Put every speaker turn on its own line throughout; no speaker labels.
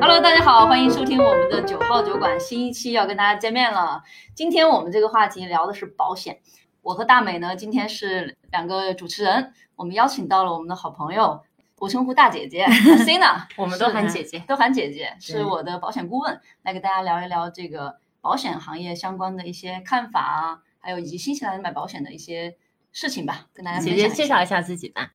Hello，大家好，欢迎收听我们的九号酒馆新一期，要跟大家见面了。今天我们这个话题聊的是保险。我和大美呢，今天是两个主持人，我们邀请到了我们的好朋友，我称呼大姐姐 Cina，
我们都喊姐姐，
都喊姐姐，是我的保险顾问，来给大家聊一聊这个保险行业相关的一些看法啊，还有以及新西兰买保险的一些事情吧，跟大家
姐姐介绍一下自己吧。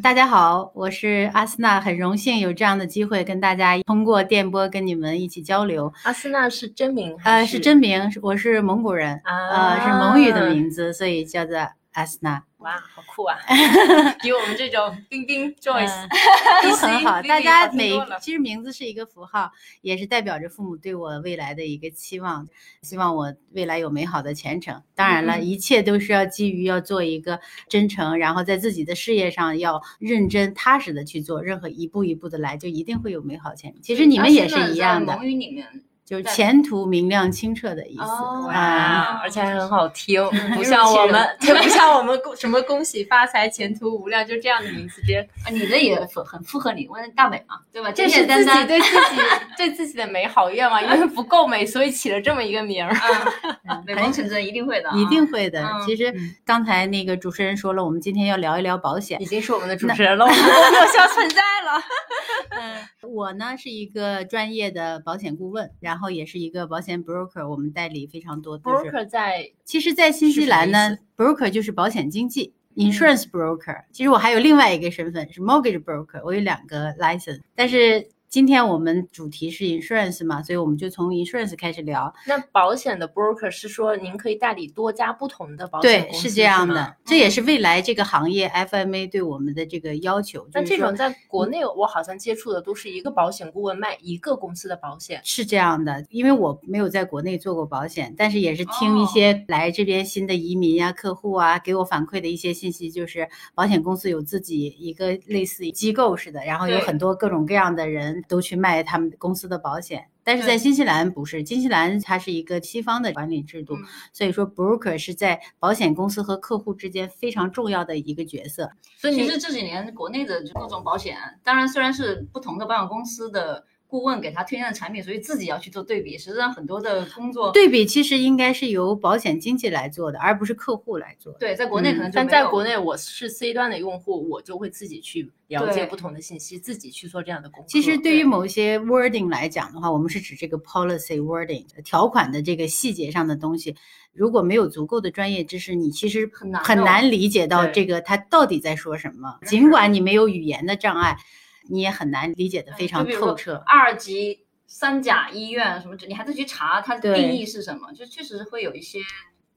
大家好，我是阿斯娜，很荣幸有这样的机会跟大家通过电波跟你们一起交流。
阿斯娜是真名？
呃，是真名，我是蒙古人，呃，是蒙语的名字，所以叫做阿斯娜。
哇，好酷啊！比我们这种冰冰 Joyce
都很好。大家每其实名字是一个符号，也是代表着父母对我未来的一个期望，希望我未来有美好的前程。当然了，一切都是要基于要做一个真诚，然后在自己的事业上要认真踏实的去做，任何一步一步的来，就一定会有美好前程。其实你们也是一样的。
蒙语里面。
就是前途明亮清澈的意思，
哇，而且还很好听，不像我们，不像我们什么恭喜发财、前途无量，就这样的名字，别
啊，你的也符很符合你，问大美嘛，对吧？
这是自己对自己 对自己的美好愿望，因为不够美，所以起了这么一个名儿。
美梦成真，一定会的，
一定会的。其实刚才那个主持人说了，我们今天要聊一聊保险，
已经是我们的主持人了，我们有效存在了。
嗯，我呢是一个专业的保险顾问，然后也是一个保险 broker，我们代理非常多。
broker 在，
其实，在新西兰呢，broker 就是保险经纪，insurance broker。其实我还有另外一个身份是 mortgage broker，我有两个 license，但是。今天我们主题是 insurance 嘛，所以我们就从 insurance 开始聊。
那保险的 broker 是说您可以代理多家不同的保险
公司，对，是这样的。这也是未来这个行业 FMA 对我们的这个要求。
那这种在国内我好像接触的都是一个保险顾问卖一个公司的保险，
是这样的。因为我没有在国内做过保险，但是也是听一些来这边新的移民呀、客户啊给我反馈的一些信息，就是保险公司有自己一个类似机构似的，然后有很多各种各样的人。都去卖他们公司的保险，但是在新西兰不是，新西兰它是一个西方的管理制度，所以说 broker 是在保险公司和客户之间非常重要的一个角色。
所以其实这几年国内的各种保险，当然虽然是不同的保险公司的。顾问给他推荐的产品，所以自己要去做对比。实际上很多的工作
对比其实应该是由保险经纪来做的，而不是客户来做。
对，在国内可能，
但在国内我是 C 端的用户，我就会自己去了解不同的信息，自己去做这样的工作。
其实对于某些 wording 来讲的话，我们是指这个 policy wording 条款的这个细节上的东西，如果没有足够的专业知识，你其实很难很难理解到这个他到底在说什么。尽管你没有语言的障碍。你也很难理解的非常透彻。
二级三甲医院什么，你还得去查它的定义是什么，就确实会有一些。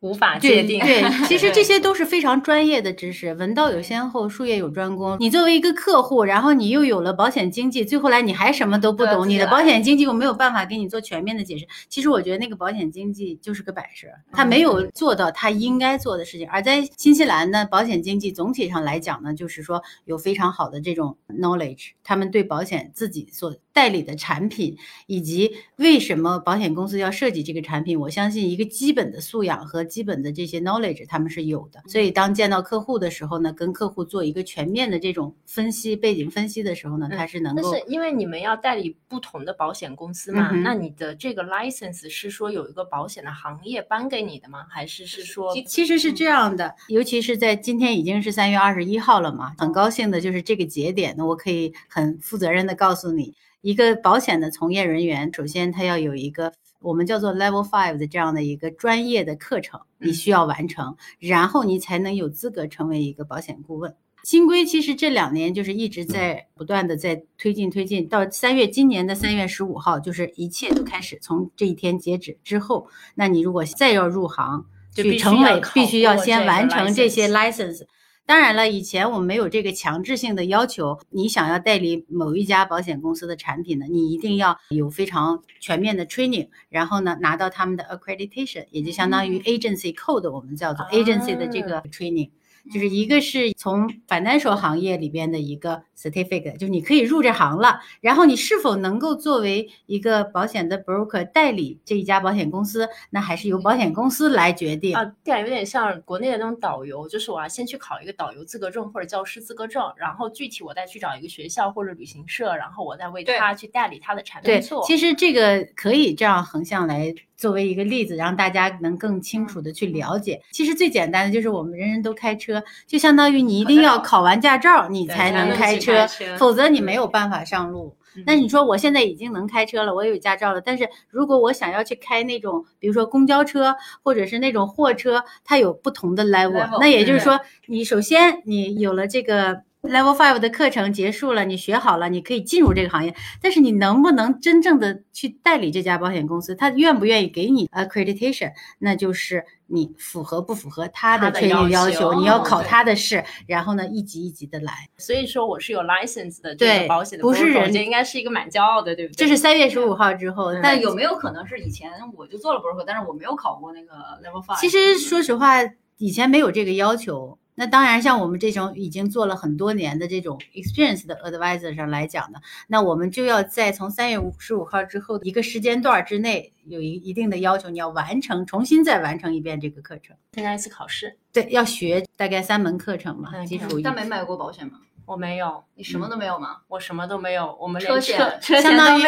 无法界定。
对，其实这些都是非常专业的知识。文道有先后，术业有专攻。你作为一个客户，然后你又有了保险经纪，最后来你还什么都不懂，你的保险经纪又没有办法给你做全面的解释。其实我觉得那个保险经纪就是个摆设，他没有做到他应该做的事情。而在新西兰呢，保险经纪总体上来讲呢，就是说有非常好的这种 knowledge，他们对保险自己所代理的产品，以及为什么保险公司要设计这个产品，我相信一个基本的素养和。基本的这些 knowledge 他们是有的，所以当见到客户的时候呢，跟客户做一个全面的这种分析背景分析的时候呢，他是能够。
但是因为你们要代理不同的保险公司嘛，那你的这个 license 是说有一个保险的行业颁给你的吗？还是是说？
其实是这样的，尤其是在今天已经是三月二十一号了嘛，很高兴的就是这个节点呢，我可以很负责任的告诉你，一个保险的从业人员，首先他要有一个。我们叫做 Level Five 的这样的一个专业的课程，你需要完成，然后你才能有资格成为一个保险顾问。新规其实这两年就是一直在不断的在推进推进，到三月今年的三月十五号，就是一切都开始从这一天截止之后，那你如果再要入行，去成为必须要先完成这些 license。当然了，以前我们没有这个强制性的要求。你想要代理某一家保险公司的产品呢，你一定要有非常全面的 training，然后呢拿到他们的 accreditation，也就相当于 agency code，我们叫做 agency 的这个 training。就是一个是从 financial 行业里边的一个 certificate，就是你可以入这行了，然后你是否能够作为一个保险的 broker 代理这一家保险公司，那还是由保险公司来决定。
啊，这样有点像国内的那种导游，就是我要先去考一个导游资格证或者教师资格证，然后具体我再去找一个学校或者旅行社，然后我再为他去代理他的产品。
对，其实这个可以这样横向来作为一个例子，让大家能更清楚的去了解。其实最简单的就是我们人人都开车，就相当于你一定要考完驾照你才能开车，否则你没有办法上路。那你说我现在已经能开车了，我有驾照了，但是如果我想要去开那种，比如说公交车或者是那种货车，它有不同的 level，那也就是说，你首先你有了这个。Level Five 的课程结束了，你学好了，你可以进入这个行业。但是你能不能真正的去代理这家保险公司？他愿不愿意给你 accreditation？那就是你符合不符合他的专业要求？你要考他的试，然后呢，一级一级的来。
所以说我是有 license 的这个保险的，
不是人
家应该是一个蛮骄傲的，对不对？
这是三月十五号之后。
但有没有可能是以前我就做了 broker，但是我没有考过那个 Level Five？
其实说实话，以前没有这个要求。那当然，像我们这种已经做了很多年的这种 experience 的 advisor 上来讲呢，那我们就要在从三月五十五号之后一个时间段之内有一一定的要求，你要完成，重新再完成一遍这个课程，
参加一次考试。
对，要学大概三门课程嘛，基础。
但没买过保险吗？
我没有。
你什么都没有吗？
我什么都没有。我们
车
险，
车
相当于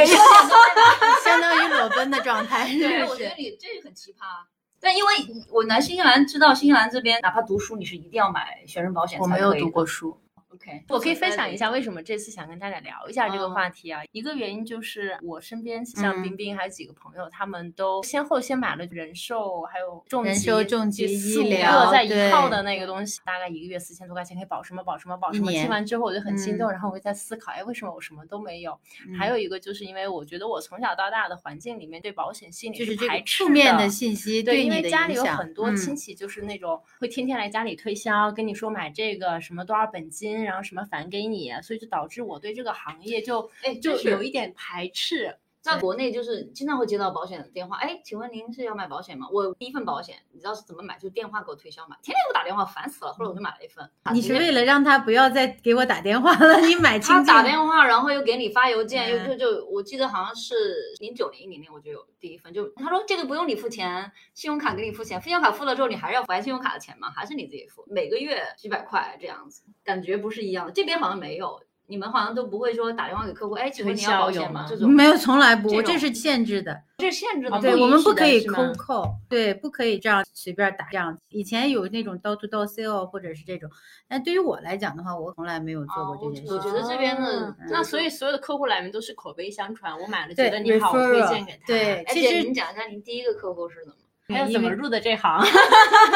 相
当于裸奔的状态。
对，我觉得你这个很奇葩。但因为我来新西兰，知道新西兰这边哪怕读书，你是一定要买学生保险。
我没有读过书。
OK，
我可以分享一下为什么这次想跟大家聊一下这个话题啊。一个原因就是我身边像冰冰还有几个朋友，他们都先后先买了人寿，还有重疾、
重疾
医疗在一套的那个东西，大概一个月四千多块钱可以保什么保什么保什么。听完之后我就很心动，然后我就在思考，哎，为什么我什么都没有？还有一个就是因为我觉得我从小到大的环境里面对保险心理
是
排斥
负面的信息，
对，因为家里有很多亲戚就是那种会天天来家里推销，跟你说买这个什么多少本金。然后什么返给你，所以就导致我对这个行业就
哎
就有一点排斥。
在国内就是经常会接到保险的电话，哎，请问您是要买保险吗？我第一份保险，你知道是怎么买？就是电话给我推销嘛，天天给我打电话，烦死了。后来我就买了一份。
你是为了让他不要再给我打电话了？你买
他打电话，然后又给你发邮件，又就就我记得好像是零九年一零年我就有第一份，就他说这个不用你付钱，信用卡给你付钱，信用卡付了之后你还是要还信用卡的钱吗？还是你自己付？每个月几百块这样子，感觉不是一样的。这边好像没有。你们好像都不会说打电话给客户，哎，请问你要保险吗？这种
没有，从来不，这是限制的，
这是限制的。
对，我们不可以扣扣，对，不可以这样随便打这样。以前有那种 door to door sale 或者是这种，但对于我来讲的话，我从来没有做过这件事。
我觉得这边的
那所以所有的客户来源都是口碑相传，我买了觉得你好，推荐给他。
对，
其实你讲一下您第一个客户是怎么，
还有怎么入的这行？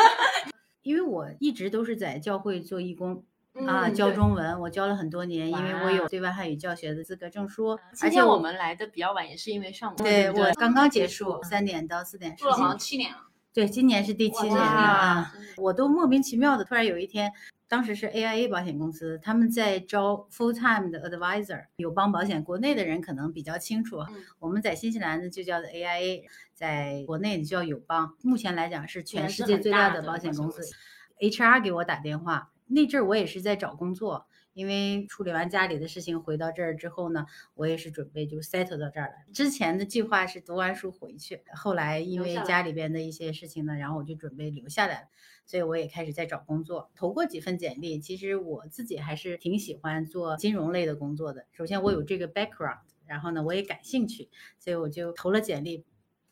因为我一直都是在教会做义工。啊，教中文，我教了很多年，因为我有对外汉语教学的资格证书。
而且我们来的比较晚，也是因为上午
对我刚刚结束，三点到四点。
做了好像七年了。
对，今年是第七年了啊！我都莫名其妙的，突然有一天，当时是 AIA 保险公司，他们在招 full time 的 advisor，友邦保险，国内的人可能比较清楚。我们在新西兰呢就叫做 AIA，在国内就叫友邦。目前来讲是全世界最大的保险公司。HR 给我打电话。那阵儿我也是在找工作，因为处理完家里的事情回到这儿之后呢，我也是准备就 settle 到这儿了。之前的计划是读完书回去，后来因为家里边的一些事情呢，然后我就准备留下来，所以我也开始在找工作，投过几份简历。其实我自己还是挺喜欢做金融类的工作的。首先我有这个 background，然后呢我也感兴趣，所以我就投了简历。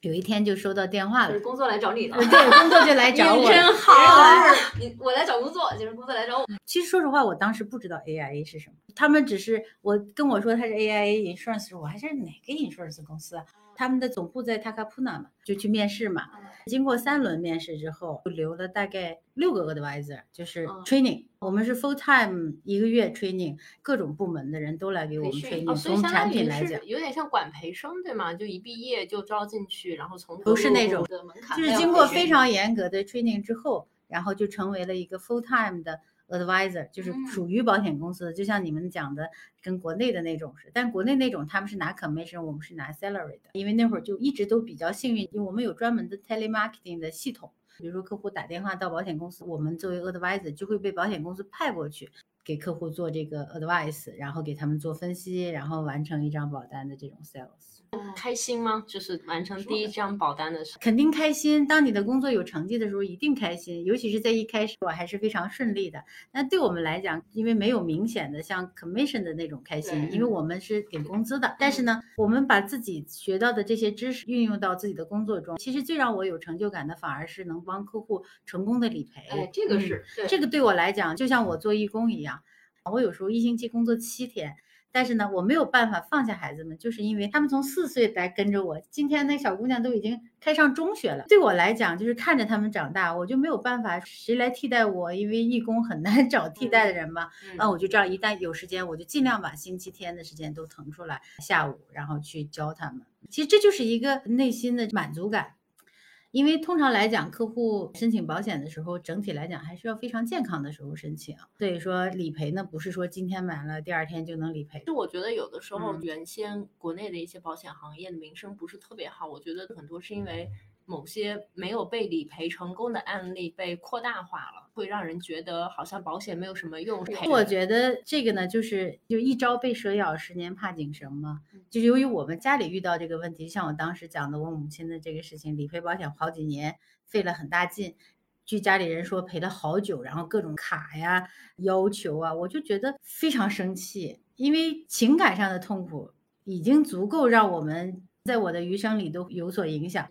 有一天就收到电话了，
工作来找你了。
对，工作就来找我。
真好，
你我来找工作，就是工作来找我。
其实说实话，我当时不知道 AIA 是什么，他们只是我跟我说他是 AIA Insurance，我还是哪个 Insurance 公司啊？他们的总部在 Takapuna 嘛，就去面试嘛。经过三轮面试之后，就留了大概六个 advisor，就是 training。我们是 full time 一个月 training，各种部门的人都来给我们 training。从产品来讲，
有点像管培生对吗？就一毕业就招进去，然后从
不是那种，就是经过非常严格的 training 之后，然后就成为了一个 full time 的。Advisor 就是属于保险公司的，就像你们讲的，跟国内的那种是，但国内那种他们是拿 commission，我们是拿 salary 的。因为那会儿就一直都比较幸运，因为我们有专门的 telemarketing 的系统，比如说客户打电话到保险公司，我们作为 advisor 就会被保险公司派过去。给客户做这个 advice，然后给他们做分析，然后完成一张保单的这种 sales，
开心吗？就是完成第一张保单的时候，
肯定开心。当你的工作有成绩的时候，一定开心。尤其是在一开始，我还是非常顺利的。那对我们来讲，因为没有明显的像 commission 的那种开心，因为我们是给工资的。但是呢，我们把自己学到的这些知识运用到自己的工作中，其实最让我有成就感的，反而是能帮客户成功的理赔。
哎，这个是，
这个对我来讲，就像我做义工一样。我有时候一星期工作七天，但是呢，我没有办法放下孩子们，就是因为他们从四岁来跟着我。今天那小姑娘都已经开上中学了，对我来讲，就是看着他们长大，我就没有办法，谁来替代我？因为义工很难 找替代的人嘛。那我就这样，一旦有时间，我就尽量把星期天的时间都腾出来，下午然后去教他们。其实这就是一个内心的满足感。因为通常来讲，客户申请保险的时候，整体来讲还是要非常健康的时候申请。所以说理赔呢，不是说今天买了第二天就能理赔。
就我觉得有的时候，原先国内的一些保险行业的名声不是特别好，我觉得很多是因为。某些没有被理赔成功的案例被扩大化了，会让人觉得好像保险没有什么用。
我觉得这个呢，就是就一朝被蛇咬，十年怕井绳嘛。就是由于我们家里遇到这个问题，像我当时讲的我母亲的这个事情，理赔保险好几年费了很大劲，据家里人说赔了好久，然后各种卡呀、要求啊，我就觉得非常生气，因为情感上的痛苦已经足够让我们在我的余生里都有所影响。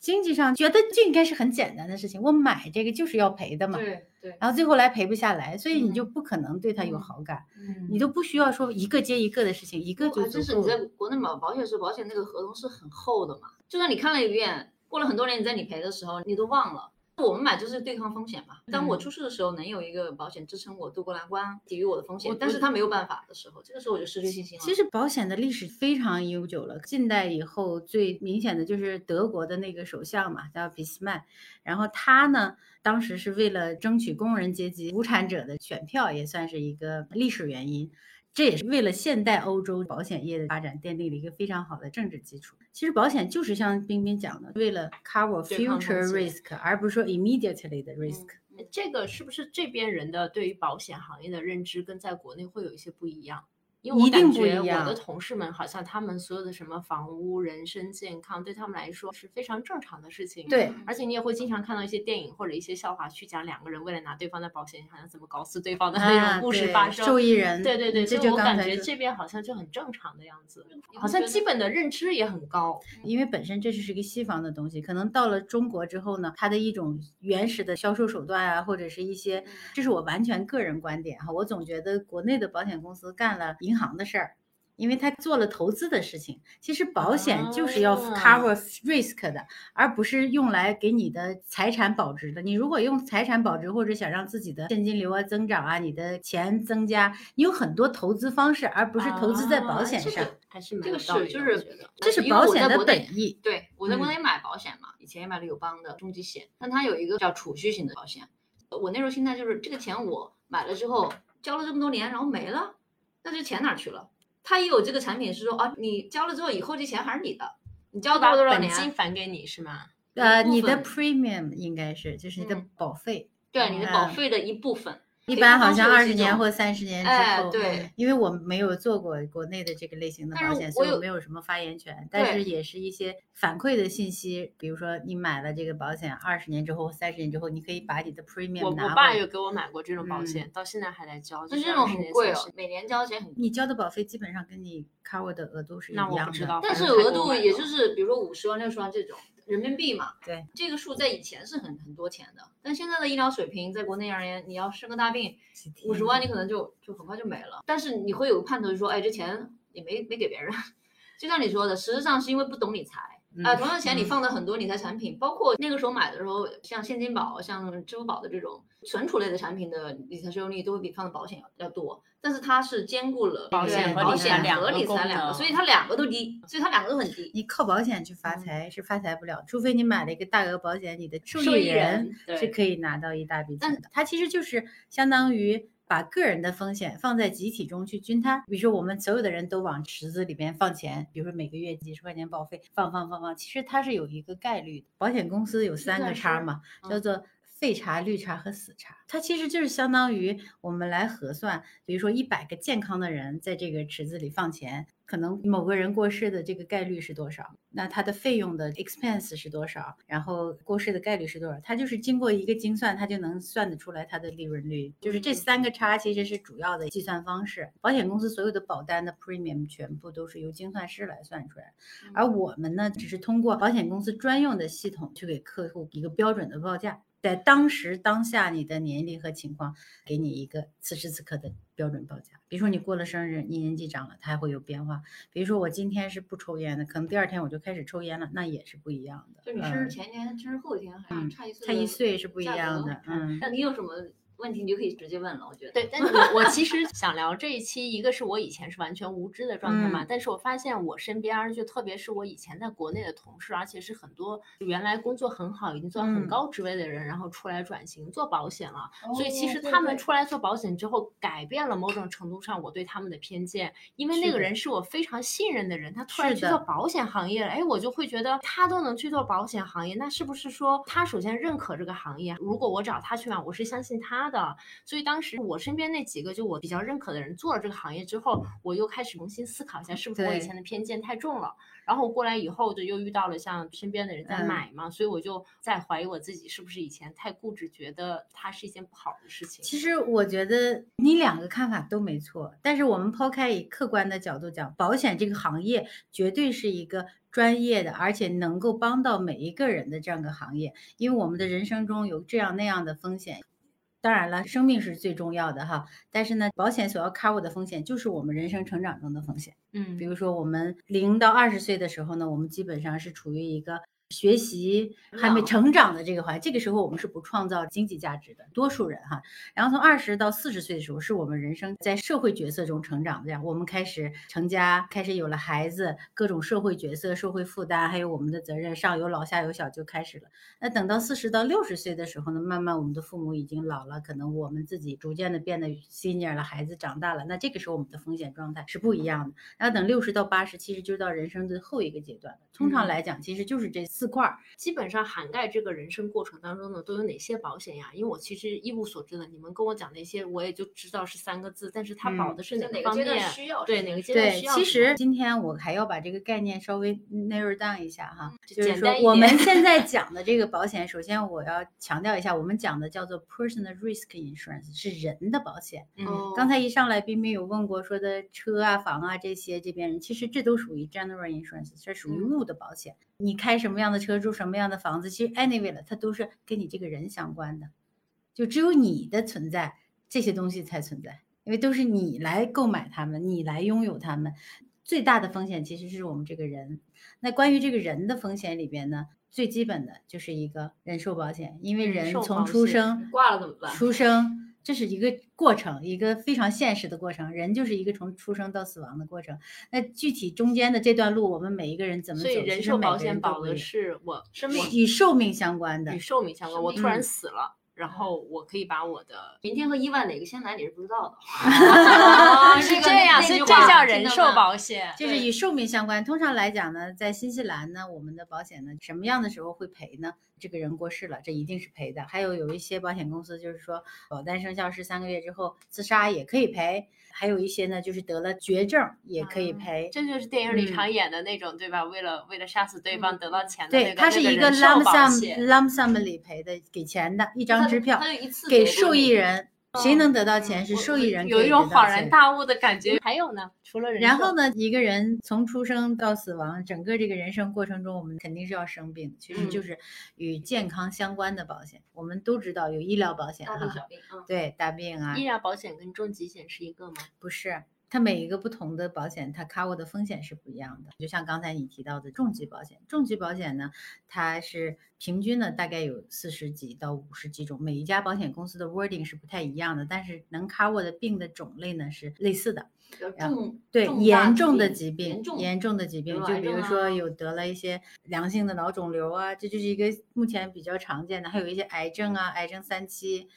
经济上觉得这应该是很简单的事情，我买这个就是要赔的嘛。
对对。
然后最后来赔不下来，所以你就不可能对他有好感。嗯。你都不需要说一个接一个的事情，一个就
足就是你在国内买保险时，保险那个合同是很厚的嘛，就算你看了一遍，过了很多年你在理赔的时候，你都忘了。我们买就是对抗风险嘛。当我出事的时候，能有一个保险支撑我渡过难关，抵御我的风险。但是它没有办法的时候，这个时候我就失去信心了。
其实保险的历史非常悠久了，近代以后最明显的就是德国的那个首相嘛，叫俾斯麦。然后他呢，当时是为了争取工人阶级无产者的选票，也算是一个历史原因。这也是为了现代欧洲保险业的发展奠定了一个非常好的政治基础。其实保险就是像冰冰讲的，为了 cover future risk，而不是说 immediately 的 risk。
这个是不是这边人的对于保险行业的认知跟在国内会有一些不一样？因为我感觉我的同事们好像他们所有的什么房屋、人身健康，对他们来说是非常正常的事情。
对，
而且你也会经常看到一些电影或者一些笑话，去讲两个人为了拿对方的保险，好像怎么搞死对方的那种故事发生。
受益人，
对对对，所以我感觉这边好像就很正常的样子，好像基本的认知也很高。
因为本身这是是一个西方的东西，可能到了中国之后呢，它的一种原始的销售手段啊，或者是一些，这是我完全个人观点哈，我总觉得国内的保险公司干了。银行的事儿，因为他做了投资的事情。其实保险就是要 cover risk 的，而不是用来给你的财产保值的。你如果用财产保值，或者想让自己的现金流啊增长啊，你的钱增加，你有很多投资方式，而不是投资在保险上。
还是
这个是就是
这是保险的本意。
对，我在国内买保险嘛，以前也买了友邦的重疾险，但它有一个叫储蓄型的保险。我那时候心态就是这个钱我买了之后交了这么多年，然后没了。那这钱哪去了？他也有这个产品是说啊，你交了之后，以后这钱还是你的，你交多少多少年，
本金返给你是吗？
呃，你的 premium 应该是就是你的保费，
对，你的保费的一部分。
一般好像二十年或三十年之
后，对，
因为我没有做过国内的这个类型的保险，所以我没有什么发言权。但是也是一些反馈的信息，比如说你买了这个保险，二十年之后、三十年之后，你可以把你的 premium
拿。我我爸有给我买过这种保险，到现在还在交。
就这种很贵哦，每年交钱很。
你交的保费基本上跟你 cover 的额度是一样的，
但是额度也就是比如说五十万、六十万这种。人民币嘛，
对，
这个数在以前是很很多钱的，但现在的医疗水平在国内而言，你要生个大病，五十万你可能就就很快就没了。但是你会有个盼头，说，哎，这钱也没没给别人，就像你说的，实质上是因为不懂理财。啊，同样的钱你放的很多理财产品，包括那个时候买的时候，像现金宝、像支付宝的这种存储类的产品的理财收益率都会比放的保险要要多。但是它是兼顾了
保险
和理财
两
个，所以它两个都低，所以它两个都很低。
你靠保险去发财是发财不了，除非你买了一个大额保险，你的受益人是可以拿到一大笔钱的。它其实就是相当于。把个人的风险放在集体中去均摊。比如说，我们所有的人都往池子里边放钱，比如说每个月几十块钱保费放放放放，其实它是有一个概率的。保险公司有三个叉嘛，叫做。废茶、绿茶和死茶，它其实就是相当于我们来核算，比如说一百个健康的人在这个池子里放钱，可能某个人过世的这个概率是多少？那他的费用的 expense 是多少？然后过世的概率是多少？他就是经过一个精算，他就能算得出来它的利润率。就是这三个差其实是主要的计算方式。保险公司所有的保单的 premium 全部都是由精算师来算出来，而我们呢，只是通过保险公司专用的系统去给客户一个标准的报价。在当时当下你的年龄和情况，给你一个此时此刻的标准报价。比如说你过了生日，你年纪长了，它还会有变化。比如说我今天是不抽烟的，可能第二天我就开始抽烟了，那也是不一样的。
就你生日前一天、生日后一天，还差一岁，
差一岁是不一样的。嗯，
那你有什么？问题你就可以直接问了，我觉得。
对，但我我其实想聊这一期，一个是我以前是完全无知的状态嘛，但是我发现我身边就特别是我以前在国内的同事，而且是很多原来工作很好，已经做到很高职位的人，然后出来转型做保险了。所以其实他们出来做保险之后，改变了某种程度上我对他们的偏见，因为那个人是我非常信任的人，他突然去做保险行业了，哎，我就会觉得他都能去做保险行业，那是不是说他首先认可这个行业？如果我找他去嘛，我是相信他。的，所以当时我身边那几个就我比较认可的人做了这个行业之后，我又开始重新思考一下，是不是我以前的偏见太重了。然后过来以后就又遇到了像身边的人在买嘛，所以我就在怀疑我自己是不是以前太固执，觉得它是一件不好的事情。
其实我觉得你两个看法都没错，但是我们抛开以客观的角度讲，保险这个行业绝对是一个专业的，而且能够帮到每一个人的这样个行业，因为我们的人生中有这样那样的风险。当然了，生命是最重要的哈，但是呢，保险所要 cover 的风险就是我们人生成长中的风险。
嗯，
比如说我们零到二十岁的时候呢，我们基本上是处于一个。学习还没成长的这个环，这个时候我们是不创造经济价值的，多数人哈。然后从二十到四十岁的时候，是我们人生在社会角色中成长的，我们开始成家，开始有了孩子，各种社会角色、社会负担，还有我们的责任，上有老下有小就开始了。那等到四十到六十岁的时候呢，慢慢我们的父母已经老了，可能我们自己逐渐的变得 senior 了，孩子长大了，那这个时候我们的风险状态是不一样的。然后等六十到八十，其实就到人生的后一个阶段了。通常来讲，其实就是这。四块
基本上涵盖这个人生过程当中呢，都有哪些保险呀？因为我其实一无所知的，你们跟我讲那些，我也就知道是三个字，但是它保的是哪个方面？对哪个阶段需要？
对，其实今天我还要把这个概念稍微 narrow down 一下哈，就是说我们现在讲的这个保险，首先我要强调一下，我们讲的叫做 personal risk insurance，是人的保险。
嗯，
刚才一上来冰冰有问过说的车啊、房啊这些，这边人其实这都属于 general insurance，这属于物的保险。你开什么样的车，住什么样的房子，其实 anyway 了，它都是跟你这个人相关的，就只有你的存在，这些东西才存在，因为都是你来购买它们，你来拥有它们。最大的风险其实是我们这个人。那关于这个人的风险里边呢，最基本的就是一个人寿保险，因为人从出生
挂了怎么办？
出生。这是一个过程，一个非常现实的过程。人就是一个从出生到死亡的过程。那具体中间的这段路，我们每一个人怎么走？
所以人寿保险保的是我生命
与寿命相关的，
与寿命相关。我突然死了。然后我可以把我的
明天和伊万哪个先来你是不知道的，
是这样，所以这叫人寿保险，
就是与寿命相关。通常来讲呢，在新西兰呢，我们的保险呢，什么样的时候会赔呢？这个人过世了，这一定是赔的。还有有一些保险公司就是说，保单生效是三个月之后自杀也可以赔。还有一些呢，就是得了绝症也可以赔，
这就是电影里常演的那种，对吧？为了为了杀死对方得到钱的
那个。对，它是一个 lump sum lump sum 理赔的，给钱的一张支票，给受益人。谁能得到钱是受益人，
有一种恍然大悟的感觉。还有呢，除了人，
然后呢，一个人从出生到死亡，整个这个人生过程中，我们肯定是要生病，其实就是与健康相关的保险。我们都知道有医疗保险
哈，
对大病啊。
医疗保险跟重疾险是一个吗？
不是。它每一个不同的保险，它 cover 的风险是不一样的。就像刚才你提到的重疾保险，重疾保险呢，它是平均呢大概有四十几到五十几种，每一家保险公司的 wording 是不太一样的，但是能 cover 的病的种类呢是类似的。
重
对
严
重
的
疾病，
严
重的疾病，就比如说有得了一些良性的脑肿瘤啊，这就是一个目前比较常见的，还有一些癌症啊，癌症三期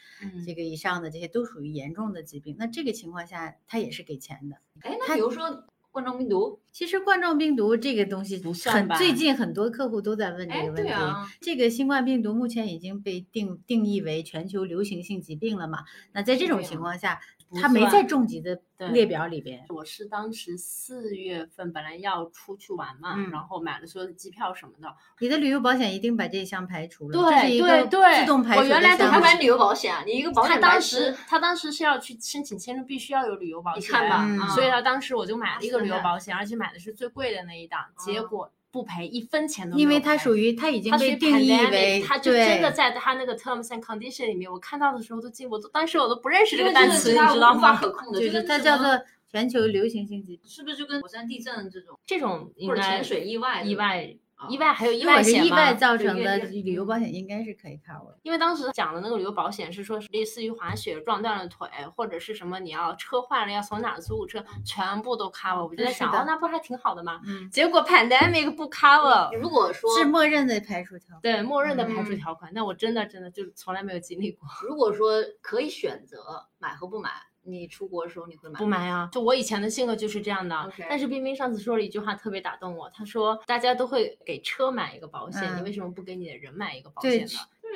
这个以上的，这些都属于严重的疾病。那这个情况下，他也是给钱的。
哎，那比如说。冠状病毒
其实冠状病毒这个东西
不算
吧？最近很多客户都在问这个问题。这个新冠病毒目前已经被定定义为全球流行性疾病了嘛？那在这种情况下。他没在重疾的列表里边。
我是当时四月份本来要出去玩嘛，然后买了所有的机票什么的。
你的旅游保险一定把这一项排除了，
对对对，
自动排除
我原来
还买旅游保险啊，你一个保险
他当时他当时是要去申请签证，必须要有旅游保险，
你看吧，
所以他当时我就买了一个旅游保险，而且买的是最贵的那一档，结果。不赔一分钱都
因为它属于它已经被定义为，
它就真的在它那个 terms and condition 里面，我看到的时候都惊，我都当时我都不认识这个单词，你知道吗？
就是它叫做全球流行性疾病，
是不是就跟火山地震这种
这种
或者潜水意外
意外？意外还有意外险
意外造成的旅游保险应该是可以 cover。
因为当时讲的那个旅游保险是说，类似于滑雪撞断了腿，或者是什么你要车坏了要从哪租车，全部都 cover。我就在想，哦，那不还挺好的吗？嗯。结果 pandemic 不 cover。
如果说
是默认的排除条款。
对，默认的排除条款。那我真的真的就从来没有经历过。
如果说可以选择买和不买。你出国的时候你会买
不买啊？就我以前的性格就是这样的。但是冰冰上次说了一句话特别打动我，他说大家都会给车买一个保险，你为什么不给你的人买一个保险呢？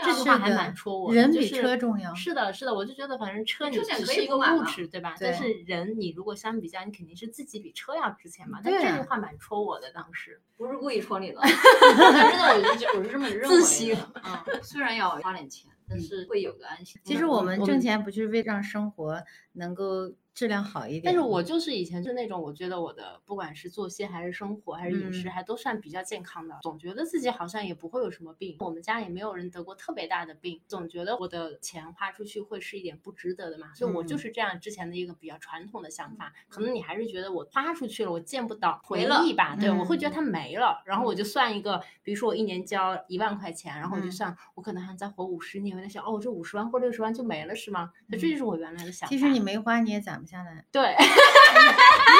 这句话还蛮戳我。
人比车重要。
是的，是的，我就觉得反正车你只是一个物质，对吧？但是人你如果相比较，你肯定是自己比车要值钱嘛。但这句话蛮戳我的，当时
不是故意戳你的，真的，我就我是这么认为。
自信
啊，虽然要花点钱。但是会有个安心。
其实我们挣钱不就是为让生活能够。质量好一点，
但是我就是以前是那种，我觉得我的不管是作息还是生活还是饮食，还都算比较健康的，总觉得自己好像也不会有什么病。我们家也没有人得过特别大的病，总觉得我的钱花出去会是一点不值得的嘛。所以我就是这样之前的一个比较传统的想法。可能你还是觉得我花出去了，我见不到回忆吧？对，我会觉得它没了，然后我就算一个，比如说我一年交一万块钱，然后我就算我可能还再活五十年，我在想，哦，这五十万或六十万就没了是吗？那这就是我原来的想法。
其实你没花，你也攒不下来。
对。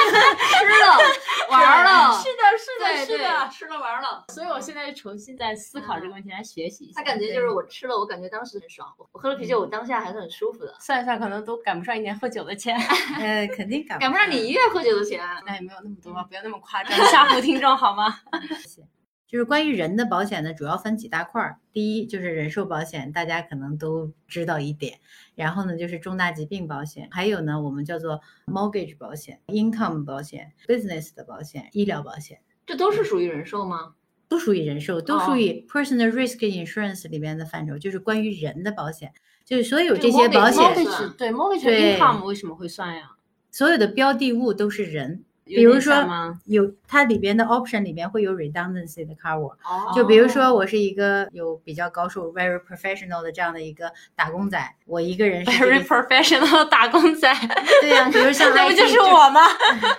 吃了玩了，
是的，是的，是的，
吃了玩了。
所以我现在重新在思考这个问题，来学习一下。
他感觉就是我吃了，我感觉当时很爽。我喝了啤酒，我当下还是很舒服的。
算一算，可能都赶不上一年喝酒的钱。
呃，肯定赶
赶不上你一月喝酒的钱。
那也没有那么多，不要那么夸张，吓唬听众好吗？
谢谢。就是关于人的保险呢，主要分几大块儿。第一就是人寿保险，大家可能都知道一点。然后呢，就是重大疾病保险，还有呢，我们叫做 mortgage 保险、income 保险、business 的保险、医疗保险，
这都是属于人寿吗？
都属于人寿，都属于 personal risk insurance 里面的范畴，就是关于人的保险。就是所有这些保险，
对 mortgage income 为什么会算呀？
所有的标的物都是人。比如说有它里边的 option 里边会有 redundancy 的 cover，就比如说我是一个有比较高收入 very professional 的这样的一个打工仔，我一个人
very professional 打工仔，
对呀，比如像
那不就是我吗？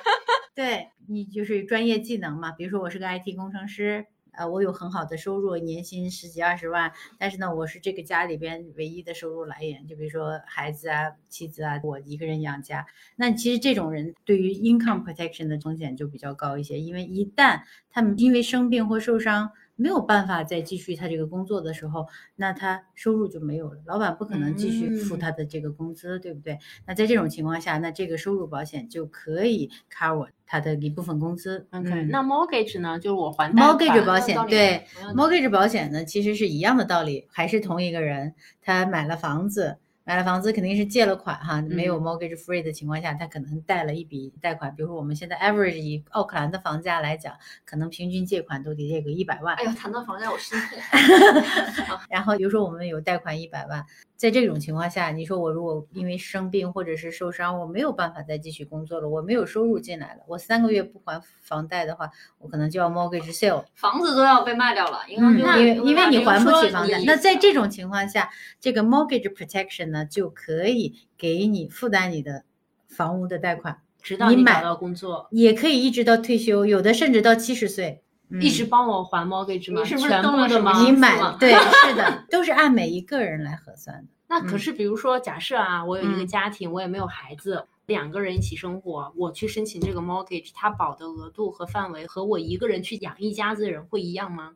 对你就是专业技能嘛，比如说我是个 IT 工程师。呃，我有很好的收入，年薪十几二十万，但是呢，我是这个家里边唯一的收入来源，就比如说孩子啊、妻子啊，我一个人养家。那其实这种人对于 income protection 的风险就比较高一些，因为一旦他们因为生病或受伤。没有办法再继续他这个工作的时候，那他收入就没有了。老板不可能继续付他的这个工资，对不对？那在这种情况下，那这个收入保险就可以 cover 他的一部分工资。
OK，那 mortgage 呢？就是我还
mortgage 保险，对 mortgage 保险呢，其实是一样的道理，还是同一个人，他买了房子。买了房子肯定是借了款哈，没有 mortgage free 的情况下，他可能贷了一笔贷款。比如说我们现在 average 以奥克兰的房价来讲，可能平均借款都得借个一百万。
哎呦，谈到房价我心痛。
然后比如说我们有贷款一百万。在这种情况下，你说我如果因为生病或者是受伤，我没有办法再继续工作了，我没有收入进来了，我三个月不还房贷的话，我可能就要 mortgage sale，
房子都要被卖掉了，银行
因为因为你还不起房贷。那在这种情况下，这个 mortgage protection 呢就可以给你负担你的房屋的贷款，
直到你买到工作，
也可以一直到退休，有的甚至到七十岁。
一直帮我还 mortgage 吗？
是不是全部的
吗？你 买对，是的，都是按每一个人来核算的。
那可是，比如说，假设啊，我有一个家庭，我也没有孩子，两个人一起生活，我去申请这个 mortgage，它保的额度和范围和我一个人去养一家子人会一样吗？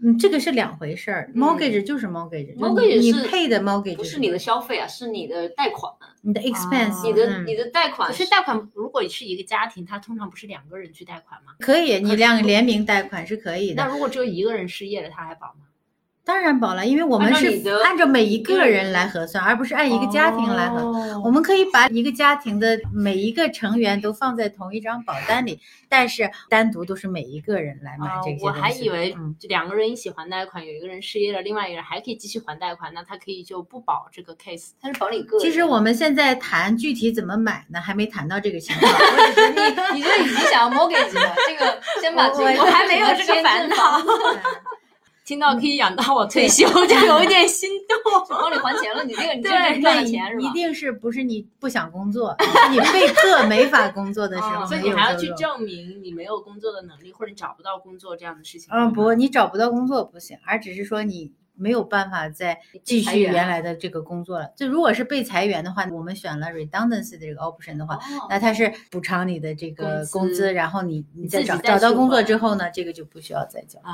嗯，这个是两回事儿。mortgage 就是
mortgage，mortgage
你配的 mortgage
不是你的消费啊，是你的贷款，
你的 expense，
你的你的贷款可
是贷款。如果是一个家庭，他通常不是两个人去贷款吗？
可以，你两个联名贷款是可以的。
那如果只有一个人失业了，他还保吗？
当然保了，因为我们是按照每一个人来核算，而不是按一个家庭来核算。我们可以把一个家庭的每一个成员都放在同一张保单里，但是单独都是每一个人来买这些
我还以为两个人一起还贷款，有一个人失业了，另外一个人还可以继续还贷款，那他可以就不保这个 case，
他是保你个
人。其实我们现在谈具体怎么买呢，还没谈到这个情况。
你你就已经想要 mortgage 了，这个先把这个
我还没有这个烦恼。听到可以养到我退休，就有一点心动。
帮你还钱了，你这个你这个赚钱是吧？
一定是不是你不想工作，是你被迫没法工作的时候，
所以你还要去证明你没有工作的能力，或者你找不到工作这样的事情。
嗯，不，你找不到工作不行，而只是说你。没有办法再继续原来的这个工作了。就如果是被裁员的话，我们选了 redundancy 的这个 option 的话，那它是补偿你的这个工资，然后你你再找找到工作之后呢，这个就不需要再交
啊，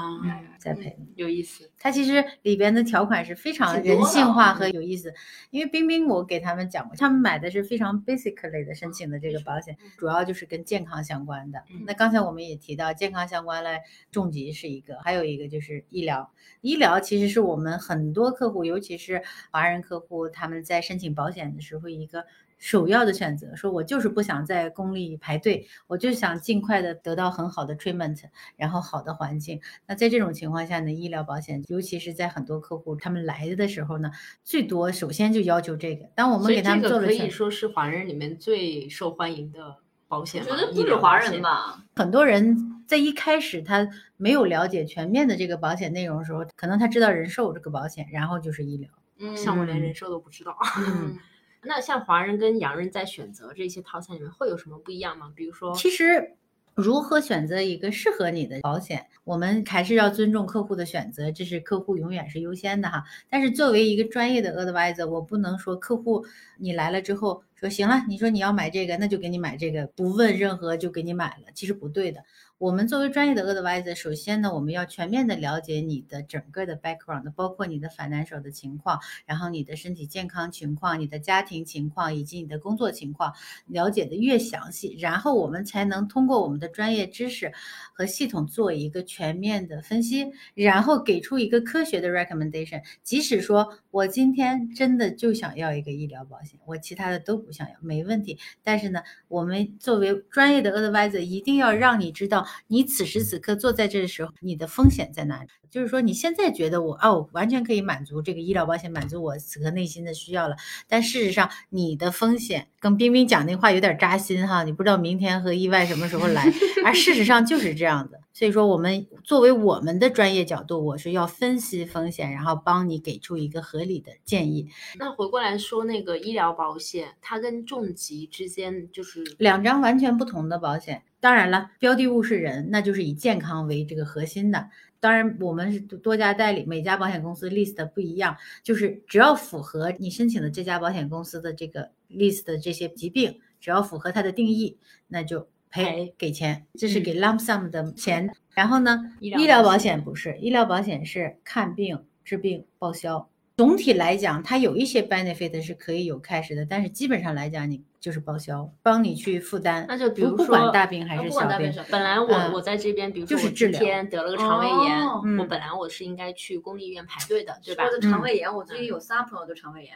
再赔。
有意思。
它其实里边的条款是非常人性化和有意思。因为冰冰我给他们讲过，他们买的是非常 basic 类的申请的这个保险，主要就是跟健康相关的。那刚才我们也提到健康相关的重疾是一个，还有一个就是医疗。医疗其实是我。我们很多客户，尤其是华人客户，他们在申请保险的时候，一个首要的选择，说我就是不想在公立排队，我就想尽快的得到很好的 treatment，然后好的环境。那在这种情况下呢，医疗保险，尤其是在很多客户他们来的时候呢，最多首先就要求这个。当我们给他们做了，
可以说是华人里面最受欢迎的。保险，
我觉得不止华人吧，
很多人在一开始他没有了解全面的这个保险内容的时候，可能他知道人寿这个保险，然后就是医疗。
嗯，像我连人寿都不知道。嗯，那像华人跟洋人在选择这些套餐里面会有什么不一样吗？比如说，
其实。如何选择一个适合你的保险？我们还是要尊重客户的选择，这是客户永远是优先的哈。但是作为一个专业的 advisor，我不能说客户你来了之后说行了，你说你要买这个，那就给你买这个，不问任何就给你买了，其实不对的。我们作为专业的 advisor，首先呢，我们要全面的了解你的整个的 background，包括你的 financial 的情况，然后你的身体健康情况、你的家庭情况以及你的工作情况，了解的越详细，然后我们才能通过我们的专业知识和系统做一个全面的分析，然后给出一个科学的 recommendation。即使说我今天真的就想要一个医疗保险，我其他的都不想要，没问题。但是呢，我们作为专业的 advisor，一定要让你知道。你此时此刻坐在这的时候，你的风险在哪里？就是说，你现在觉得我哦，完全可以满足这个医疗保险，满足我此刻内心的需要了。但事实上，你的风险跟冰冰讲那话有点扎心哈，你不知道明天和意外什么时候来，而事实上就是这样子。所以说，我们作为我们的专业角度，我是要分析风险，然后帮你给出一个合理的建议。
那回过来说，那个医疗保险，它跟重疾之间就是
两张完全不同的保险。当然了，标的物是人，那就是以健康为这个核心的。当然，我们是多家代理，每家保险公司 list 不一样，就是只要符合你申请的这家保险公司的这个 list 的这些疾病，只要符合它的定义，那就。赔给钱，这是给 lump sum 的钱。然后呢，医疗保险不是，医疗保险是看病治病报销。总体来讲，它有一些 benefit 是可以有 cash 的，但是基本上来讲，你就是报销，帮你去负担。
那就比如说，
不管大病还是小病，
本来我我在这边，比如说我今天得了个肠胃炎，我本来我是应该去公立医院排队的，对吧？
我的肠胃炎，我最近有仨朋友都肠胃炎，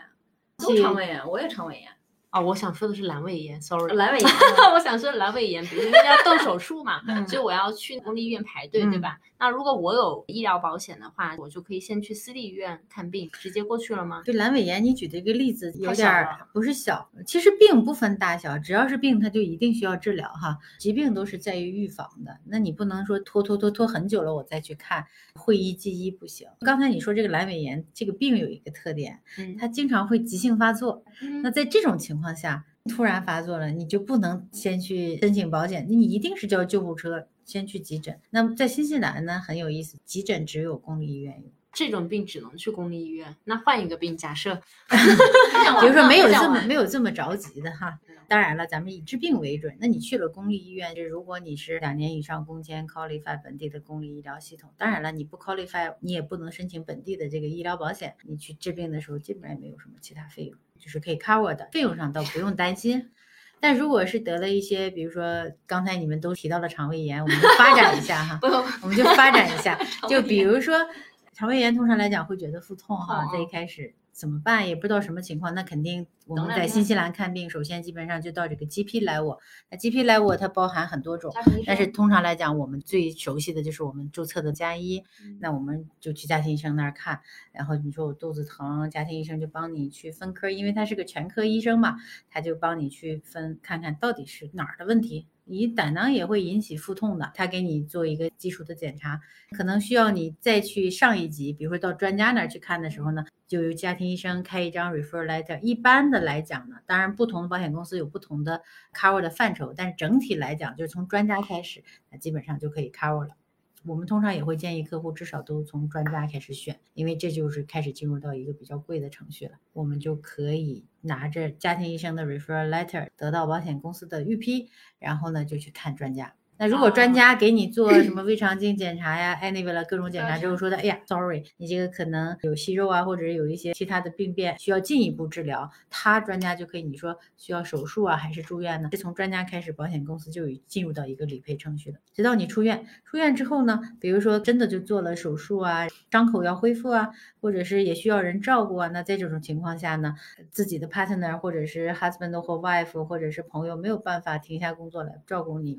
都肠胃炎，我也肠胃炎。
啊，我想说的是阑尾炎，sorry，
阑尾炎，
我想说阑尾炎，比如说要动手术嘛，所以我要去公立医院排队，对吧？那如果我有医疗保险的话，我就可以先去私立医院看病，直接过去了吗？
对阑尾炎，你举的一个例子有点不是小，其实病不分大小，只要是病，它就一定需要治疗哈。疾病都是在于预防的，那你不能说拖拖拖拖很久了我再去看，会医忌医不行。刚才你说这个阑尾炎这个病有一个特点，它经常会急性发作，那在这种情况情况下突然发作了，你就不能先去申请保险，你一定是叫救护车。先去急诊。那么在新西兰呢，很有意思，急诊只有公立医院有。
这种病只能去公立医院。那换一个病，假设，
比如说没有这么没有这么着急的哈。当然了，咱们以治病为准。那你去了公立医院，就如果你是两年以上工签 qualify 本地的公立医疗系统，当然了，你不 qualify，你也不能申请本地的这个医疗保险。你去治病的时候，基本上也没有什么其他费用，就是可以 cover 的，费用上倒不用担心。但如果是得了一些，比如说刚才你们都提到了肠胃炎，我们就发展一下哈，我们就发展一下，就比如说肠胃炎，通常来讲会觉得腹痛哈，在一开始。怎么办？也不知道什么情况，那肯定我们在新西兰看病，首先基本上就到这个 GP 来我。那 GP 来我它包含很多种，但是通常来讲，我们最熟悉的就是我们注册的加医。那我们就去家庭医生那儿看，然后你说我肚子疼，家庭医生就帮你去分科，因为他是个全科医生嘛，他就帮你去分，看看到底是哪儿的问题。你胆囊也会引起腹痛的，他给你做一个基础的检查，可能需要你再去上一级，比如说到专家那儿去看的时候呢，就由家庭医生开一张 refer letter。一般的来讲呢，当然不同的保险公司有不同的 cover 的范畴，但是整体来讲，就是从专家开始，那基本上就可以 cover 了。我们通常也会建议客户至少都从专家开始选，因为这就是开始进入到一个比较贵的程序了。我们就可以拿着家庭医生的 referral letter 得到保险公司的预批，然后呢就去看专家。那如果专家给你做什么 胃肠镜检查呀，anyway 了各种检查之后说的，哎呀，sorry，你这个可能有息肉啊，或者有一些其他的病变需要进一步治疗，他专家就可以你说需要手术啊，还是住院呢？从专家开始，保险公司就已进入到一个理赔程序了，直到你出院。出院之后呢，比如说真的就做了手术啊，伤口要恢复啊，或者是也需要人照顾啊，那在这种情况下呢，自己的 partner 或者是 husband 或 wife 或者是朋友没有办法停下工作来照顾你，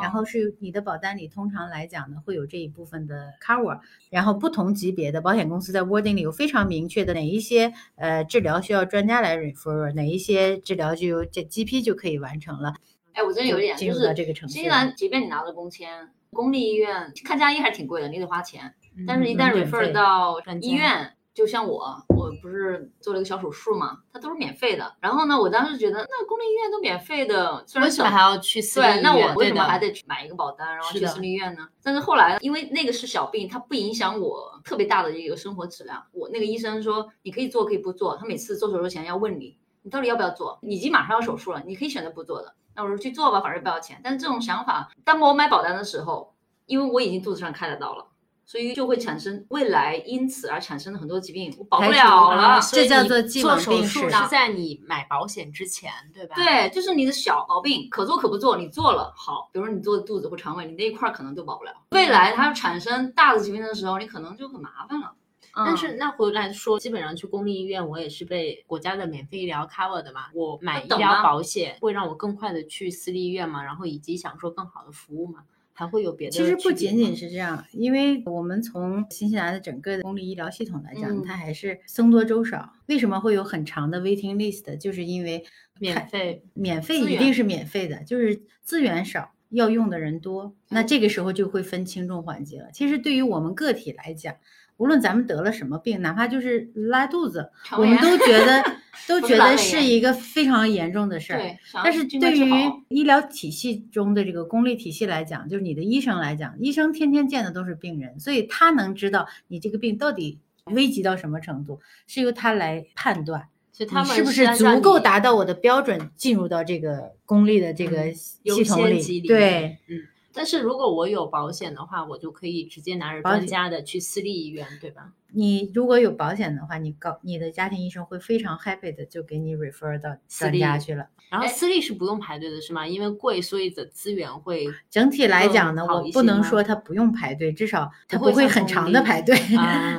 然后。是你的保单里通常来讲呢，会有这一部分的 cover，然后不同级别的保险公司在 wording 里有非常明确的哪一些呃治疗需要专家来 refer，哪一些治疗就由这 GP 就可以完成了。
哎，我真的有一点
就是这个程序。
新西兰即便你拿了工签，公立医院看加医还是挺贵的，你得花钱。但是，一旦 refer 到医院。就像我，我不是做了一个小手术嘛，它都是免费的。然后呢，我当时觉得那公立医院都免费的，
为什么还要去私立医院？
那我为什么还得去买一个保单，然后去私立医院呢？但是后来，因为那个是小病，它不影响我特别大的一个生活质量。我那个医生说，你可以做，可以不做。他每次做手术前要问你，你到底要不要做？你已经马上要手术了，你可以选择不做的。那我说去做吧，反正不要钱。但是这种想法，当我买保单的时候，因为我已经肚子上开了刀了。所以就会产生未来因此而产生的很多疾病，我保不了了。
这叫做
做手术是在你买保险之前，对吧？
对，就是你的小毛病可做可不做，你做了好，比如说你做肚子或肠胃，你那一块可能都保不了。未来它产生大的疾病的时候，你可能就很麻烦了。
但是那回来说，基本上去公立医院，我也是被国家的免费医疗 cover 的嘛。我买医疗保险会让我更快的去私立医院嘛，然后以及享受更好的服务嘛。还会有别的？
其实不仅仅是这样，因为我们从新西兰的整个的公立医疗系统来讲，它还是僧多粥少。为什么会有很长的 waiting list？就是因为
免费，
免费一定是免费的，就是资源少，要用的人多，那这个时候就会分轻重缓急了。其实对于我们个体来讲，无论咱们得了什么病，哪怕就是拉肚子，我们都觉得 都觉得是一个非常严重的事儿。但是对于医疗体系中的这个公立体系来讲，就是你的医生来讲，医生天天见的都是病人，所以他能知道你这个病到底危及到什么程度，是由他来判断，
你
是不是足够达到我的标准，进入到这个公立的这个系统里。对，
嗯。但是如果我有保险的话，我就可以直接拿着专家的去私立医院，对吧？
你如果有保险的话，你告你的家庭医生会非常 happy 的就给你 refer 到专家去了。
然后私立是不用排队的，是吗？因为贵，所以的资源会
整体来讲呢，我不能说它不用排队，至少它不会很长的排队。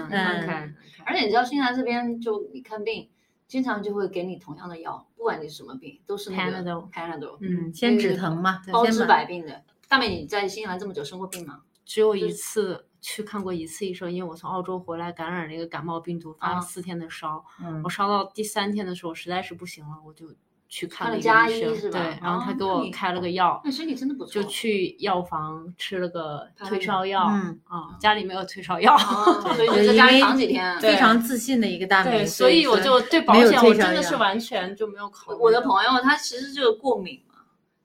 嗯，而且你知道新西兰这边就你看病，经常就会给你同样的药，不管你什么病，都是那个 Panadol。
嗯，先止疼嘛，
包治百病的。大美，你在新西兰这么久生过病吗？
只有一次去看过一次医生，因为我从澳洲回来感染了一个感冒病毒，发了四天的烧。嗯，我烧到第三天的时候实在是不行了，我就去看了医生。对，然后他给我开了个药。
那身体真的不错。
就去药房吃了个退烧药。嗯啊，家里没有退烧药，
所以就在家里躺几天。
非常自信的一个大美。
所以我就对保险我真的是完全就没有考虑。
我的朋友他其实就是过敏。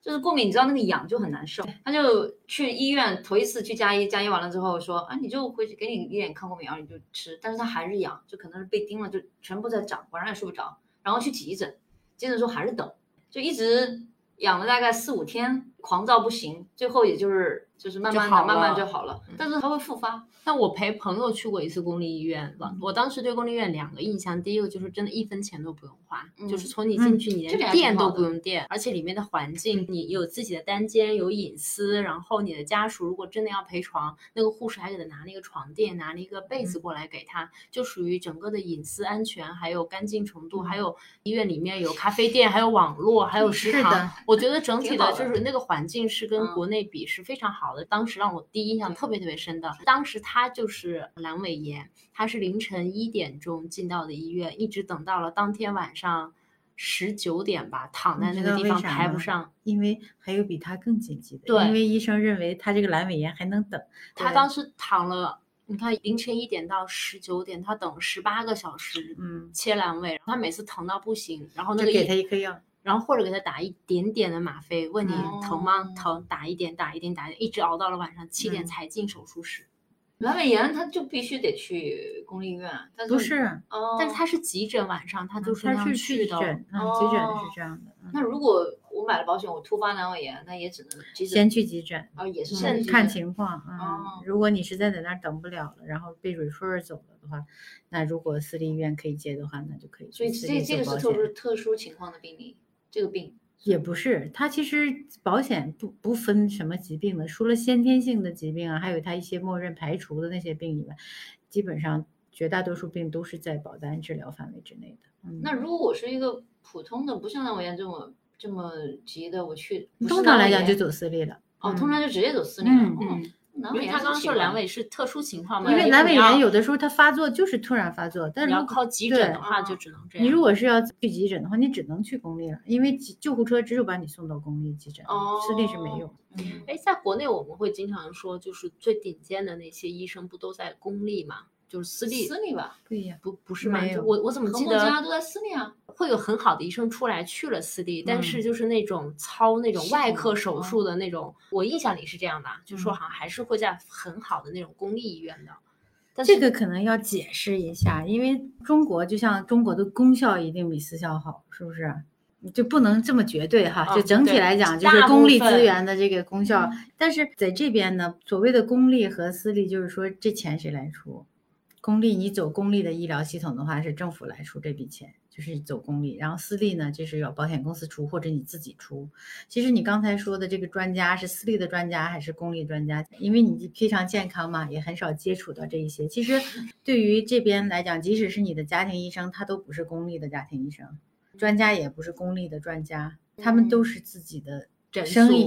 就是过敏，你知道那个痒就很难受。他就去医院头一次去加医，加医完了之后说啊，你就回去给你一点抗过敏药你就吃，但是他还是痒，就可能是被叮了，就全部在长，晚上也睡不着，然后去急诊，急诊说还是等，就一直痒了大概四五天，狂躁不行，最后也就是。就是慢慢的、慢慢就好了，但是它会复发。
但我陪朋友去过一次公立医院了，我当时对公立医院两个印象，第一个就是真的一分钱都不用花，就是从你进去你连电都不用电，而且里面的环境你有自己的单间，有隐私，然后你的家属如果真的要陪床，那个护士还给他拿了一个床垫，拿了一个被子过来给他，就属于整个的隐私安全还有干净程度，还有医院里面有咖啡店，还有网络，还有食堂，我觉得整体的就是那个环境是跟国内比是非常好。好的，当时让我第一印象特别特别深的，当时他就是阑尾炎，他是凌晨一点钟进到的医院，一直等到了当天晚上十九点吧，躺在那个地方排不上，
因为还有比他更紧急的，
对，
因为医生认为他这个阑尾炎还能等。
他当时躺了，你看凌晨一点到十九点，他等十八个小时，
嗯，
切阑尾，他每次疼到不行，然后那个
给他一颗药。
然后或者给他打一点点的吗啡，问你疼吗？疼，打一点，打一点，打一点，一直熬到了晚上七点才进手术室。
阑尾炎他就必须得去公立医院，
不是？
哦，
但是他是急诊，晚上他就是
他
是去
的，嗯，急诊是这样的。
那如果我买了保险，我突发阑尾炎，那也只能急诊。
先去急诊
啊，也是
看情况啊。如果你实在在那儿等不了了，然后被 refer 走了的话，那如果私立医院可以接的话，那就可以。
所以这这个是特殊特殊情况的病例。这个病
也不是，它其实保险不不分什么疾病的，除了先天性的疾病啊，还有它一些默认排除的那些病以外，基本上绝大多数病都是在保单治疗范围之内的。
那如果我是一个普通的，不像阑尾炎这么这么急的，我去
通常来讲就走私立了。
哦，通常就直接走私立了。
嗯。
因为他刚刚说阑尾是特殊情况嘛，
因为阑尾炎有的时候它发作就是突然发作，但是
你要靠急诊的话就只能这样。
你如果是要去急诊的话，你只能去公立了，因为救护车只有把你送到公立急诊，私立是没有。
哎，在国内我们会经常说，就是最顶尖的那些医生不都在公立嘛？就是私立，
私立吧，
不一样，
不不是吗？我我怎么记得
都在私立啊？
会有很好的医生出来去了私立，但是就是那种操那种外科手术的那种，我印象里是这样的，就说好像还是会在很好的那种公立医院的。但
这个可能要解释一下，因为中国就像中国的功效一定比私校好，是不是？就不能这么绝对哈？就整体来讲，就是公立资源的这个功效。但是在这边呢，所谓的公立和私立，就是说这钱谁来出？公立，你走公立的医疗系统的话，是政府来出这笔钱，就是走公立。然后私立呢，就是要保险公司出或者你自己出。其实你刚才说的这个专家是私立的专家还是公立专家？因为你非常健康嘛，也很少接触到这一些。其实对于这边来讲，即使是你的家庭医生，他都不是公立的家庭医生，专家也不是公立的专家，他们都是自己的生意，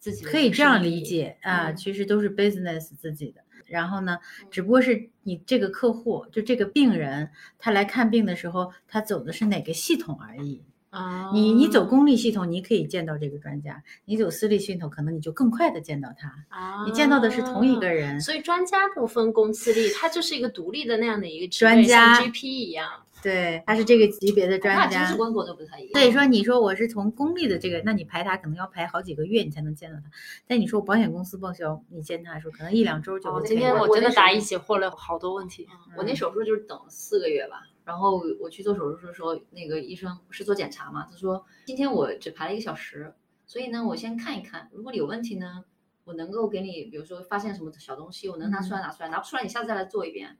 自己
可以这样理解啊，其实都是 business 自己的。然后呢，只不过是你这个客户，就这个病人，他来看病的时候，他走的是哪个系统而已。
啊，
你你走公立系统，你可以见到这个专家；你走私立系统，可能你就更快的见到他。啊，你见到的是同一个人。
所以专家不分公私立，他就是一个独立的那样的一个
专家
，GP 一样。
对，他是这个级别的专家。
那其实跟国都不太一样。
所以说，你说我是从公立的这个，那你排他可能要排好几个月，你才能见到他。但你说保险公司报销，你见他的时候可能一两周就。
今天我真的答疑解惑了好多问题。
我那手术就是等四个月吧，然后我去做手术的时候，那个医生是做检查嘛，他说今天我只排了一个小时，所以呢，我先看一看，如果你有问题呢，我能够给你，比如说发现什么小东西，我能拿出来拿出来，拿不出来你下次再来做一遍。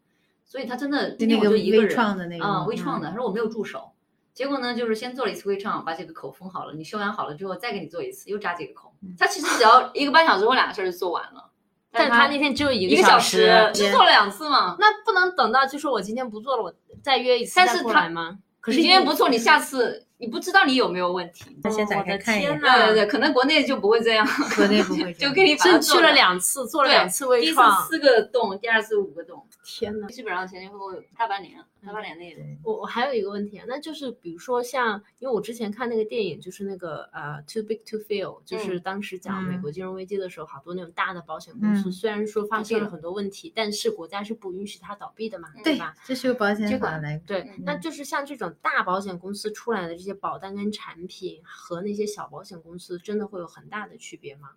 所以他真的今天我就一个人啊，微创的。他说我没有助手，结果呢，就是先做了一次微创，把这个口封好了。你修完好了之后，再给你做一次，又扎几个孔。他其实只要一个半小时或两个小时就做完了。
但是他那天只有
一
个
小时，只做了两次嘛。
那不能等到就说我今天不做了，我再约一次再过来吗？
可是今天不做，你下次。你不知道你有没有问题？
他先打开看一下。
对对对，可能国内就不会这样。
国内不会，
就给你是
去了两次，做了两次微
创。第一次四个洞，第二次五个洞。
天呐，
基本上前前后后大半年，大半年内。
我我还有一个问题啊，那就是比如说像，因为我之前看那个电影，就是那个呃，Too Big to Fail，就是当时讲美国金融危机的时候，好多那种大的保险公司，虽然说发现了很多问题，但是国家是不允许它倒闭的嘛，对吧？
这是由保险法来。
对，那就是像这种大保险公司出来的这。些保单跟产品和那些小保险公司真的会有很大的区别吗？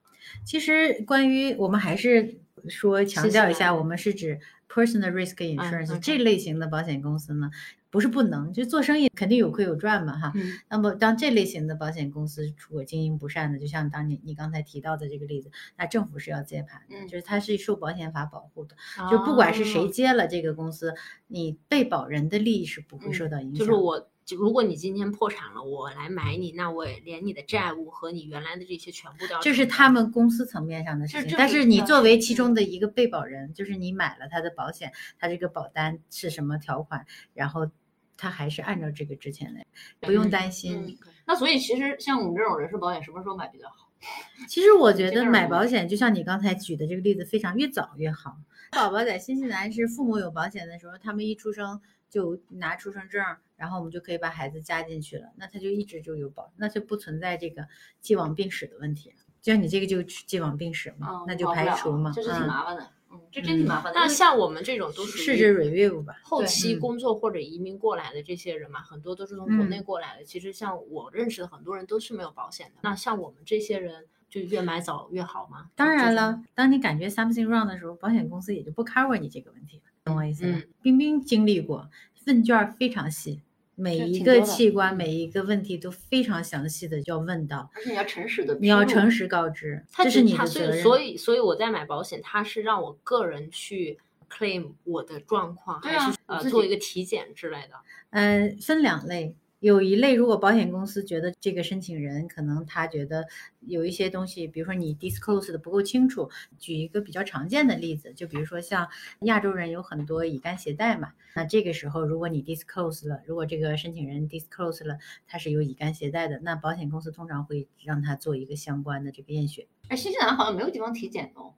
其实关于我们还是说强调一下，我们是指 personal risk insurance 这类型的保险公司呢。不是不能，就做生意肯定有亏有赚嘛，哈。那么当这类型的保险公司如果经营不善的，就像当你你刚才提到的这个例子，那政府是要接盘的，就是它是受保险法保护的，就不管是谁接了这个公司，你被保人的利益是不会受到影响。
就是我，如果你今天破产了，我来买你，那我连你的债务和你原来的这些全部都要。
这是他们公司层面上的事情，但是你作为其中的一个被保人，就是你买了他的保险，他这个保单是什么条款，然后。他还是按照这个之前的，不用担心。
那所以其实像我们这种人寿保险，什么时候买比较好？
其实我觉得买保险就像你刚才举的这个例子，非常越早越好。宝宝在新西兰是父母有保险的时候，他们一出生就拿出生证，然后我们就可以把孩子加进去了，那他就一直就有保，那就不存在这个既往病史的问题。就像你这个就既往病史嘛，那就排除嘛，
就是挺麻烦的。嗯，这真挺麻烦的。
那像我们这种都
是试 review 吧，
后期工作或者移民过来的这些人嘛，很多都是从国内过来的。其实像我认识的很多人都是没有保险的。那像我们这些人，就越买早越好吗？
当然了，当你感觉 something wrong 的时候，保险公司也就不 cover 你这个问题了，懂我意思吗？冰冰经历过，问卷非常细。每一个器官，每一个问题都非常详细的要问到，
而且你要诚实的，
你要诚实告知，这是你的责
任。所以，所以我在买保险，他是让我个人去 claim 我的状况，还是呃做一个体检之类的？
嗯，分两类。有一类，如果保险公司觉得这个申请人可能他觉得有一些东西，比如说你 disclose 的不够清楚，举一个比较常见的例子，就比如说像亚洲人有很多乙肝携带嘛，那这个时候如果你 disclose 了，如果这个申请人 disclose 了他是有乙肝携带的，那保险公司通常会让他做一个相关的这个验血。
哎，新西兰好像没有地方体检哦，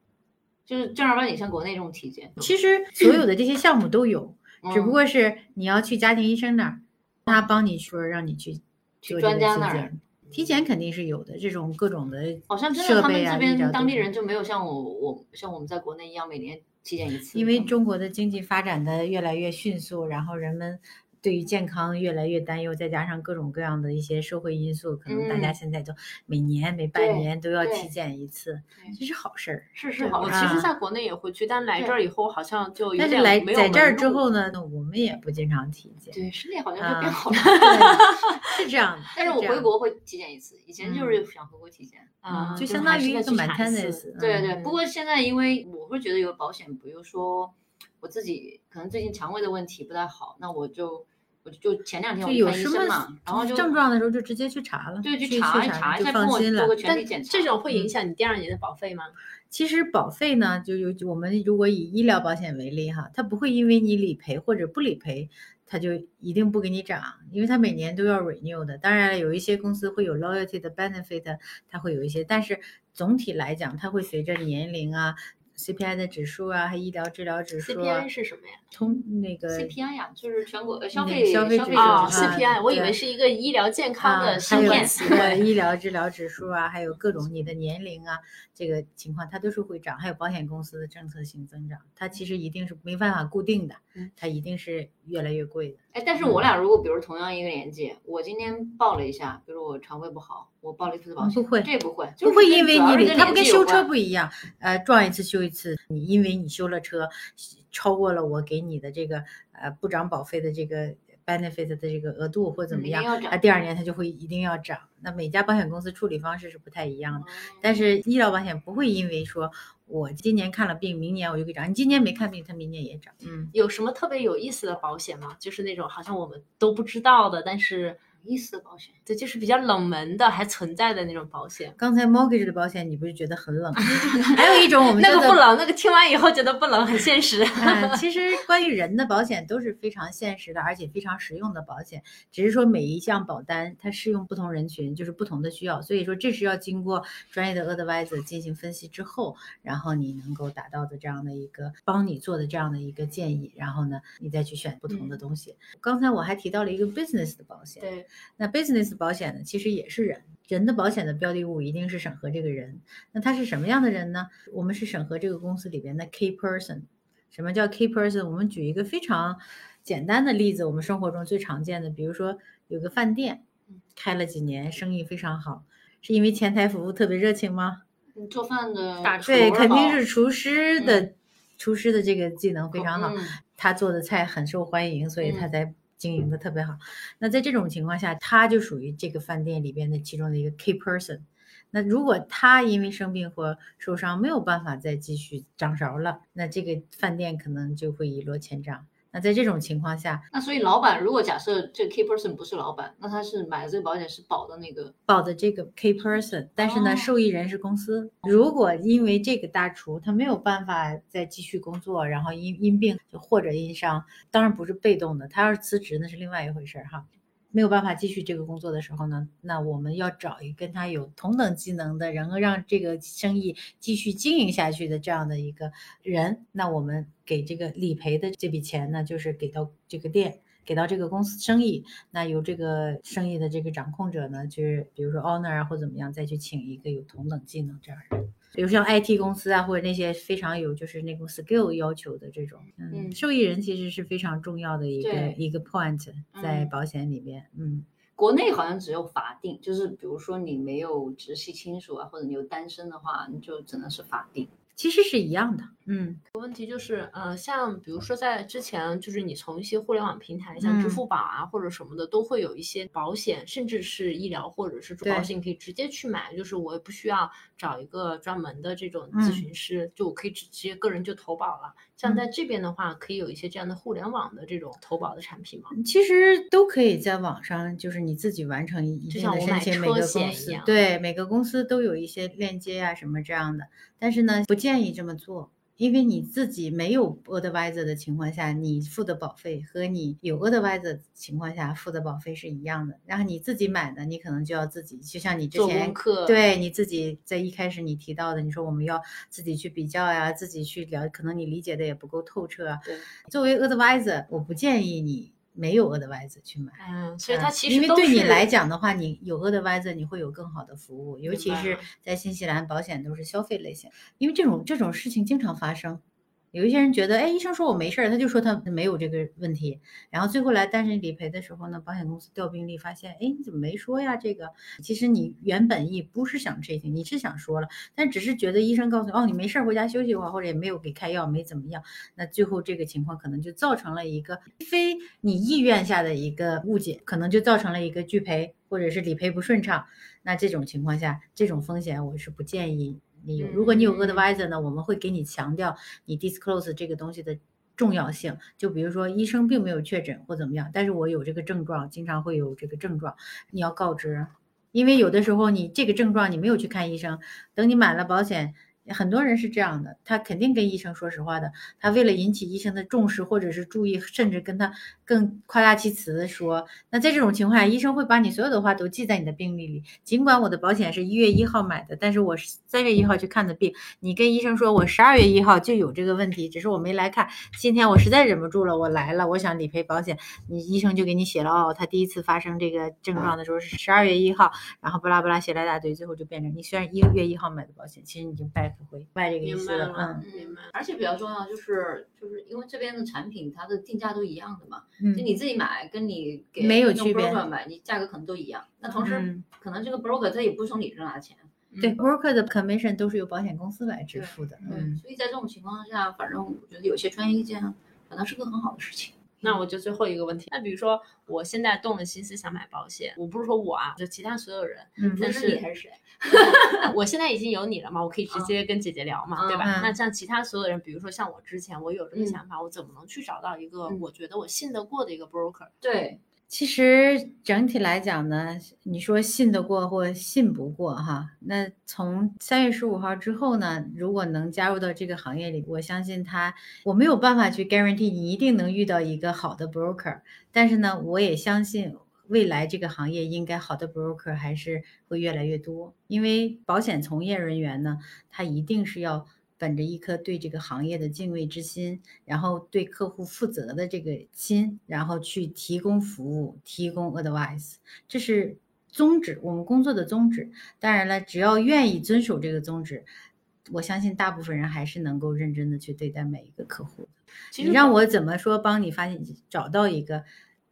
就是正儿八经像国内这种体检。
其实所有的这些项目都有，只不过是你要去家庭医生那儿。他帮你说让你去
去专家那儿
体检肯定是有的，这种各种的
好像真的他们这边当地人就没有像我我像我们在国内一样每年体检一次。
因为中国的经济发展的越来越迅速，然后人们。对于健康越来越担忧，再加上各种各样的一些社会因素，可能大家现在都每年每半年都要体检一次，这是好事儿。
是是好。
我其实在国内也会去，但来这儿以后好像就
但是来在这儿之后呢，我们也不经常体检。
对，身体好像就变好了。
是这样的。
但是我回国会体检一次，以前就是想回国体检
啊，
就相当于一个 maintenance。
对对。不过现在因为我会觉得有保险，比如说我自己可能最近肠胃的问题不太好，那我就。我就前两天我
有什
么然后
症状的时候就直接去查了，
对，
去
查一查一下，帮我做个全体检查。
这种会影响你第二年的保费吗？
其实保费呢，就有我们如果以医疗保险为例哈，它不会因为你理赔或者不理赔，它就一定不给你涨，因为它每年都要 renew 的。当然有一些公司会有 loyalty 的 benefit，它会有一些，但是总体来讲，它会随着年龄啊。CPI 的指数啊，还医疗治疗指数
啊。CPI 是什么呀？
通那个
CPI 呀，就是全国消费
消费
指数
啊。CPI，我以为是一个医疗健康的芯片对。
医疗治疗指数啊，还有各种你的年龄啊，这个情况它都是会涨。还有保险公司的政策性增长，它其实一定是没办法固定的，它一定是越来越贵的。
哎，但是我俩如果比如同样一个年纪，我今天报了一下，比如我肠胃不好，我报了一次保险，
不会，
这不会，
不会因为你它不跟修车不一样，呃，撞一次修一次，你因为你修了车，超过了我给你的这个呃不涨保费的这个 benefit 的这个额度或怎么样，那，第二年它就会一定要涨。那每家保险公司处理方式是不太一样的，但是医疗保险不会因为说我今年看了病，明年我就给涨，你今年没看病，它明年也涨。
嗯，有什么特别有意思的保险吗？就是那种好像我们都不知道的，但是。
意思的保险，
对，就是比较冷门的，还存在的那种保险。
刚才 mortgage 的保险，你不是觉得很冷？还有一种我们
那个不冷，那个听完以后觉得不冷，很现实。
其实关于人的保险都是非常现实的，而且非常实用的保险。只是说每一项保单它适用不同人群，就是不同的需要。所以说这是要经过专业的 advisor 进行分析之后，然后你能够达到的这样的一个帮你做的这样的一个建议，然后呢，你再去选不同的东西。刚才我还提到了一个 business 的保险，
对。
那 business 保险呢，其实也是人，人的保险的标的物一定是审核这个人。那他是什么样的人呢？我们是审核这个公司里边的 key person。什么叫 key person？我们举一个非常简单的例子，我们生活中最常见的，比如说有个饭店，开了几年，生意非常好，是因为前台服务特别热情吗？
做饭的
大厨
对，肯定是厨师的厨师的这个技能非常好，
嗯
他做的菜很受欢迎，所以他才经营的特别好。那在这种情况下，他就属于这个饭店里边的其中的一个 key person。那如果他因为生病或受伤没有办法再继续掌勺了，那这个饭店可能就会一落千丈。那在这种情况下，
那所以老板如果假设这个 key person 不是老板，那他是买的这个保险是保的那个
保的这个 key person，但是呢，
哦
受益人是公司。如果因为这个大厨他没有办法再继续工作，然后因因病就或者因伤，当然不是被动的，他要是辞职那是另外一回事儿哈。没有办法继续这个工作的时候呢，那我们要找一跟他有同等技能的，然后让这个生意继续经营下去的这样的一个人，那我们给这个理赔的这笔钱呢，就是给到这个店。给到这个公司生意，那由这个生意的这个掌控者呢，就是比如说 owner 啊或怎么样，再去请一个有同等技能这样的人，比如像 IT 公司啊，或者那些非常有就是那种 skill 要求的这种，嗯，
嗯
受益人其实是非常重要的一个一个 point 在
嗯
保险里面，嗯，
国内好像只有法定，就是比如说你没有直系亲属啊，或者你有单身的话，你就只能是法定。
其实是一样的，嗯。
问题就是，呃，像比如说在之前，就是你从一些互联网平台，像支
嗯。
付宝啊、或者什么的，都会有一些保险，甚至是医疗或者是住保
对。
险，可以直接去买，就是我也不需要找一个专门的这种
嗯
咨询师，就我可以直直接个人就投保了。像在这边的话，可以有一些这样的互联网的这种投保的产品吗？
其实都可以在网上，就是你自己完成一一定的
就像我买
申请，每
车
个公司
险一样。
对每个公司都有一些链接啊什么这样的，但是呢，不建议这么做。因为你自己没有 advisor 的情况下，你付的保费和你有 advisor 的情况下付的保费是一样的。然后你自己买的，你可能就要自己，就像你之
做
前
功课
对你自己在一开始你提到的，你说我们要自己去比较呀，自己去了，可能你理解的也不够透彻啊。
对，
作为 advisor，我不建议你没有 advisor 去买。
嗯，所以它
嗯
其实
因为对你来讲的话，你有 advisor，你会有更好的服务，尤其是在新西兰，保险都是消费类型，因为这种这种事情经常发生。有一些人觉得，哎，医生说我没事儿，他就说他没有这个问题，然后最后来单身理赔的时候呢，保险公司调病历发现，哎，你怎么没说呀？这个其实你原本意不是想这些，你是想说了，但只是觉得医生告诉你，哦，你没事儿，回家休息一会儿，或者也没有给开药，没怎么样，那最后这个情况可能就造成了一个非你意愿下的一个误解，可能就造成了一个拒赔或者是理赔不顺畅。那这种情况下，这种风险我是不建议你有。如果你有
嗯
advisor 呢，我们会给你强调你 disclose 这个东西的。重要性，就比如说医生并没有确诊或怎么样，但是我有这个症状，经常会有这个症状，你要告知，因为有的时候你这个症状你没有去看医生，等你买了保险，很多人是这样的，他肯定跟医生说实话的，他为了引起医生的重视或者是注意，甚至跟他更夸大其词的说，那在这种情况下，医生会把你所有的话都记在你的病历里。尽管我的保险是一月一号买的，但是我是三月一号去看的病，你跟医生说我十二月一号就有这个问题，只是我没来看，今天我实在忍不住了，我来了，我想理赔保险，你医生就给你写了哦，他第一次发生这个症状的时候是十二月一号，然后巴拉巴拉写了一大堆，最后就变成你虽然一月一号买的保险，其实你已经 back 回卖这个意
明白
思了，
了
嗯，
明白。
而且比较重要就是就是因为这边的产品它的定价都一样的嘛，
嗯
就你自己买跟你给
没有
那种
区别
broker 买，你价格可能都一样。那同时、
嗯
可能这个 broker 他也不是从你这拿钱，
对，broker 的 commission 都是由保险公司来支付的，嗯。
所以在这种情况下，反正我觉得有些专业意见反倒是个很好的事情。
那我就最后一个问题，那比如说我现在动了心思想买保险，我不是说我啊，就其他所有人，
嗯
但是
你还是谁？
我现在已经有你了嘛，我可以直接跟姐姐聊嘛，对吧？
嗯
那像其他所有人，比如说像我之前我有这个
嗯
想法，我怎么能去找到一个
嗯
我觉得我信得过的一个 broker？
对，
其实整体来讲呢，你说信得过或信不过哈，那从三月十五号之后呢，如果能加入到这个行业里，我相信他，我没有办法去 guarantee 你一定能遇到一个好的 broker，但是呢，我也相信。未来这个行业应该好的 broker 还是会越来越多，因为保险从业人员呢，他一定是要本着一颗对这个行业的敬畏之心，然后对客户负责的这个心，然后去提供服务、提供 advice，这是宗旨，我们工作的宗旨。当然了，只要愿意遵守这个宗旨，我相信大部分人还是能够认真的去对待每一个客户的。你让我怎么说帮你发现找到一个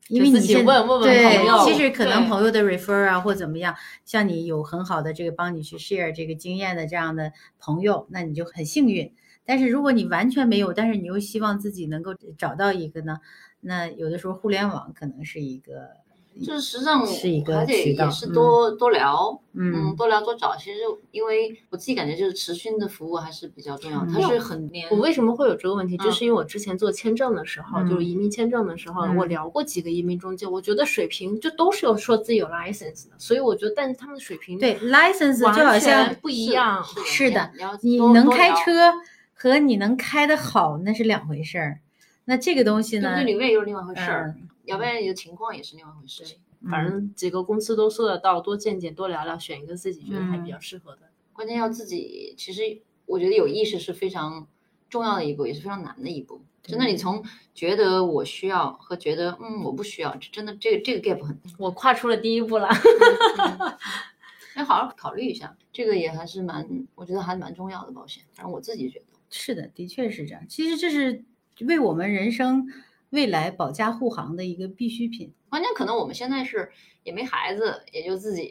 因为你现
问问问
对
朋友，
其实可能朋友的 refer 啊或怎么样，像你有很好的这个帮你去 share 这个经验的这样的朋友，那你就很幸运。但是如果你完全没有，但是你又希望自己能够找到一个呢，那有的时候互联网可能是一个，
就是实际上
是一个
还得
渠道
也是多多聊，
嗯
嗯，多聊多找。其实因为我自己感觉就是持续的服务还是比较重要，
嗯
它是很黏。
我为什么会有这个问题？
嗯
就是因为我之前做签证的时候，
嗯
就是移民签证的时候，
嗯
我聊过几个移民中介，我觉得水平就都是有说自己有 license 的，所以我觉得，但是他们的水平
对 license
完
就好像
不一样。
是
是的，
你
能开车和你能开得好那是两回事儿。那这个东西呢
对不对？？里面又是另外一回事儿，
嗯
要不然你的情况也是另外一回事情。
反正几个公司都说得到，多见见，多聊聊，选一个自己觉得还比较适合的。
关键要自己，其实我觉得有意识是非常重要的一步，也是非常难的一步。真的，你从觉得我需要和觉得嗯我不需要，这真的这个这个 gap 很大。
我跨出了第一步了。
要好好考虑一下，这个也还是蛮，我觉得还蛮重要的保险。反正我自己觉得，
是的，的确是这样。其实这是为我们人生未来保驾护航的一个必需品。
关键可能我们现在是也没孩子，也就自己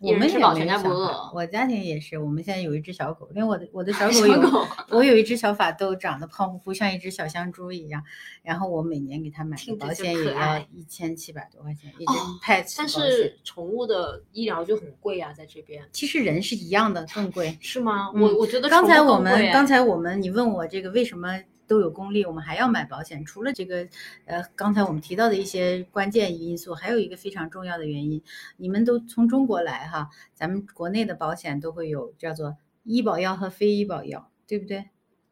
一
我们也
人吃饱
没有小孩
全家不饿。
我家庭也是，我们现在有一只小狗，因为我的我的 小狗有，
狗
我有一只小法斗，长得胖乎乎，像一只小香猪一样。然后我每年给它买的保险也要一千七百多块钱，一只
哦
pet
但是宠物的医疗就很贵啊，在这边
其实人是一样的，更贵。
是吗？
嗯
我我觉得
刚才我们刚才我们你问我这个为什么都有公立，我们还要买保险？除了这个呃刚才我们提到的一些关键因素，还有一个非常重要的原因，你们都从中国来哈，咱们国内的保险都会有叫做医保药和非医保药，对不对？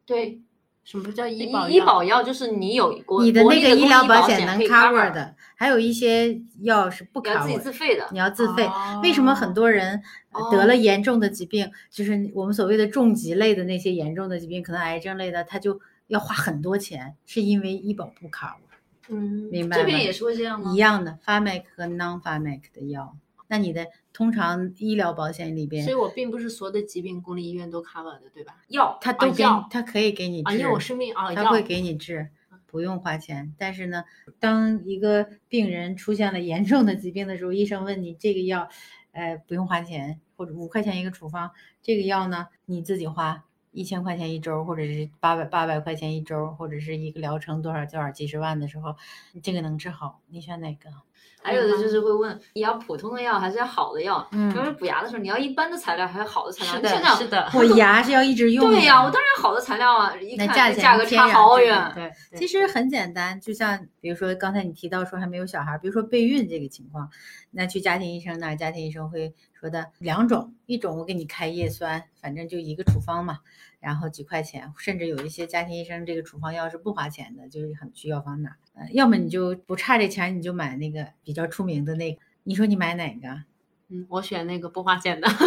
对，
什么叫医
医
保
医保药就是你有国
你的那个医疗保险能 cover 的，还有一些药是不
你要自己
cover
自费的
你。要自费。为什么很多人呃得
哦
了严重的疾病，就是我们所谓的重疾类的那些严重的疾病，可能癌症类的，他就要花很多钱，是因为医保不 cover。
嗯，
明白吗？
这边也是会这样吗？
一样的 p h a r m a c 和 non p h a r m a c 的药。那你的通常医疗保险里边
所以，我并不是所有的疾病公立医院都 cover 的，对吧？
药
他都给你
药，
他可以给你
啊，
治
因为我生病啊，药
他会给你治，不用花钱。但是呢，当一个病人出现了严重的疾病的时候，医生问你这个药，呃，不用花钱，或者五块钱一个处方，这个药呢你自己花一千块钱一周，或者是八百八百块钱一周，或者是一个疗程多少多少几十万的时候，你这个能治好，你选哪个？
还有的就是会问你要普通的药还是要好的药？
嗯
比如说补牙的时候，你要一般的材料还是好的材料？
是的，是的，
我牙是要一直用的。
对呀，我当然好的材料啊，一看
那价
格差好远。
对，对
其实很简单，就像比如说刚才你提到说还没有小孩，比如说备孕这个情况，那去家庭医生那儿，家庭医生会说的两种，一种我给你开叶酸，反正就一个处方嘛，然后几块钱，甚至有一些家庭医生这个处方药是不花钱的，就是很去药房拿，呃，要么你就不差这钱，你就买那个比较出名的那个，你说你买哪个？
嗯，我选那个不花钱的。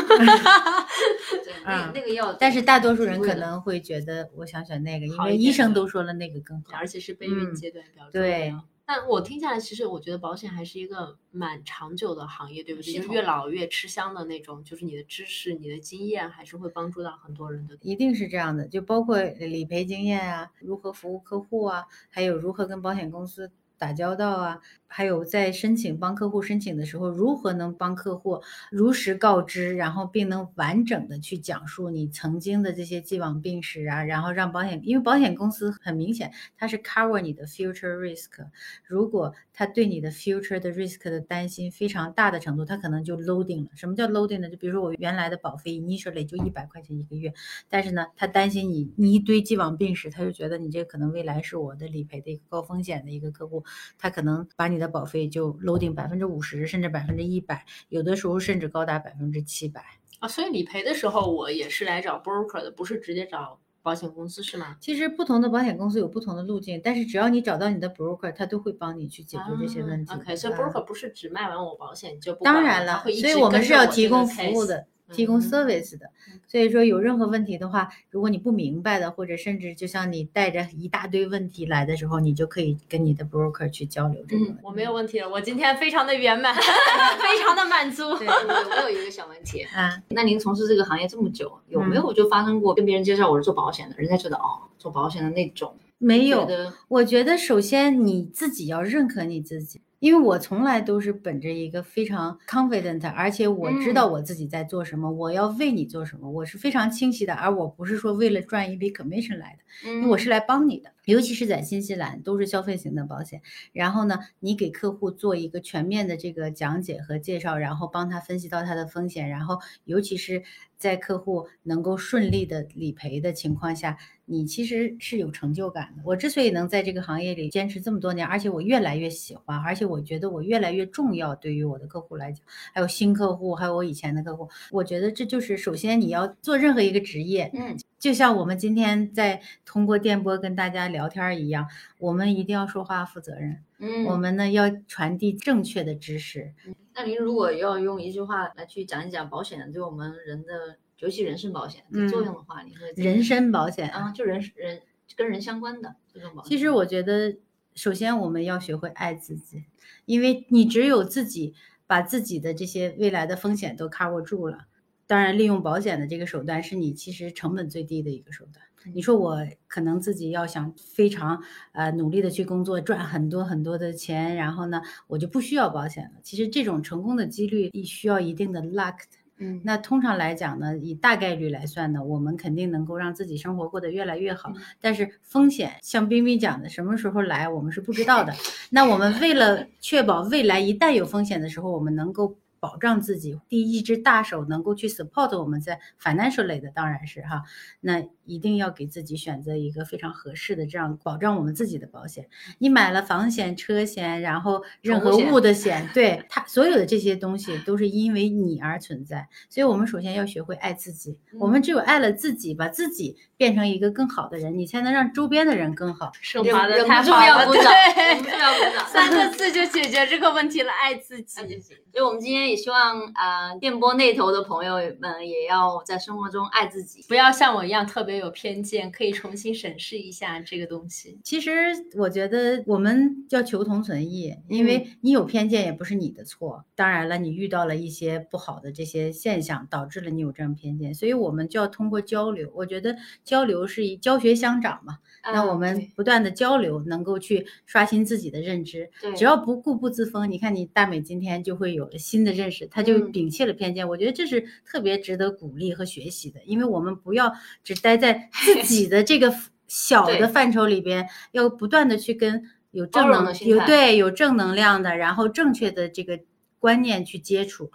对，那
嗯
那个药，
但是大多数人可能会觉得我想选那个，因为医生都说了那个更好。
而且是备孕
嗯
阶段比较重
对
要。但我听下来，其实我觉得保险还是一个蛮长久的行业，对不对？就是越老越吃香的那种，就是你的知识、你的经验，还是会帮助到很多人的。
一定是这样的，就包括理赔经验啊，如何服务客户啊，还有如何跟保险公司打交道啊，还有在申请帮客户申请的时候，如何能帮客户如实告知，然后并能完整的去讲述你曾经的这些既往病史啊，然后让保险，因为保险公司很明显它是 cover 你的 future risk，如果他对你的 future 的 risk 的担心非常大的程度，他可能就 loading 了。什么叫 loading 呢？就比如说我原来的保费 initially 就一百块钱一个月，但是呢，他担心你你一堆既往病史，他就觉得你这可能未来是我的理赔的一个高风险的一个客户，他可能把你的保费就 loading 百分之五十，甚至百分之一百，有的时候甚至高达百分之七百。
啊，所以理赔的时候我也是来找 broker 的，不是直接找保险公司，是吗？
其实不同的保险公司有不同的路径，但是只要你找到你的 broker，他都会帮你去解决这些问题。
啊 OK，所以
啊
broker 不是只卖完我保险就不
当然了，
会
所以我们是要提供服务的，提供
嗯
service 的。所以说有任何问题的话，如果你不明白的，或者甚至就像你带着一大堆问题来的时候，你就可以跟你的 broker 去交流这个问题。
我没有问题了，我今天非常的圆满，非常的满足。
对
我我有一个小问题，
啊，
那您从事这个行业这么久，有没
嗯
有就发生过跟别人介绍我是做保险的，人家觉得哦，做保险的那种
没有。
觉
我觉得首先你自己要认可你自己，因为我从来都是本着一个非常 confident，而且我知道我自己在做什么，我要为你做什么，我是非常清晰的，而我不是说为了赚一笔 commission 来的，因为我是来帮你的。尤其是在新西兰，都是消费型的保险。然后呢，你给客户做一个全面的这个讲解和介绍，然后帮他分析到他的风险，然后尤其是在客户能够顺利的理赔的情况下，你其实是有成就感的。我之所以能在这个行业里坚持这么多年，而且我越来越喜欢，而且我觉得我越来越重要，对于我的客户来讲，还有新客户，还有我以前的客户，我觉得这就是首先你要做任何一个职业，
嗯。
就像我们今天在通过电波跟大家聊天一样，我们一定要说话负责任。
嗯，
我们呢要传递正确的知识。
那您如果要用一句话来去讲一讲保险对我们人的，尤其人身保险的作用的话，你会
人身保险
啊，就人人跟人相关的这种保险。
其实我觉得，首先我们要学会爱自己，因为你只有自己把自己的这些未来的风险都 cover 住了。当然，利用保险的这个手段是你其实成本最低的一个手段。你说我可能自己要想非常呃努力的去工作，赚很多很多的钱，然后呢，我就不需要保险了。其实这种成功的几率需要一定的 luck。
嗯，
那通常来讲呢，以大概率来算呢，我们肯定能够让自己生活过得越来越好。但是风险，像冰冰讲的，什么时候来我们是不知道的。那我们为了确保未来一旦有风险的时候，我们能够。保障自己，第一只大手能够去 support 我们在 financial 类的，当然是哈，那一定要给自己选择一个非常合适的这样保障我们自己的保险。你买了房险、车险，然后任何物的险，对它所有的这些东西都是因为你而存在，所以我们首先要学会爱自己。我们只有爱了自己，把自己变成一个更好的人，你才能让周边的人更好。
升华的太
好了，
对，
要鼓掌，
三个字就解决这个问题了，爱自己。
所以我们今天。也希望啊，电波那头的朋友们也要在生活中爱自己，
不要像我一样特别有偏见，可以重新审视一下这个东西。
其实我觉得我们要求同存异，因为你有偏见也不是你的错。当然了，你遇到了一些不好的这些现象，导致了你有这样偏见，所以我们就要通过交流。我觉得交流是以教学相长嘛。那我们不断的交流，能够去刷新自己的认知。
对，
只要不固步自封，你看你大美今天就会有了新的认识，他就摒弃了偏见。我觉得这是特别值得鼓励和学习的，因为我们不要只待在自己的这个 小的范畴里边，要不断的去跟有正能有对有正能量的，然后正确的这个观念去接触。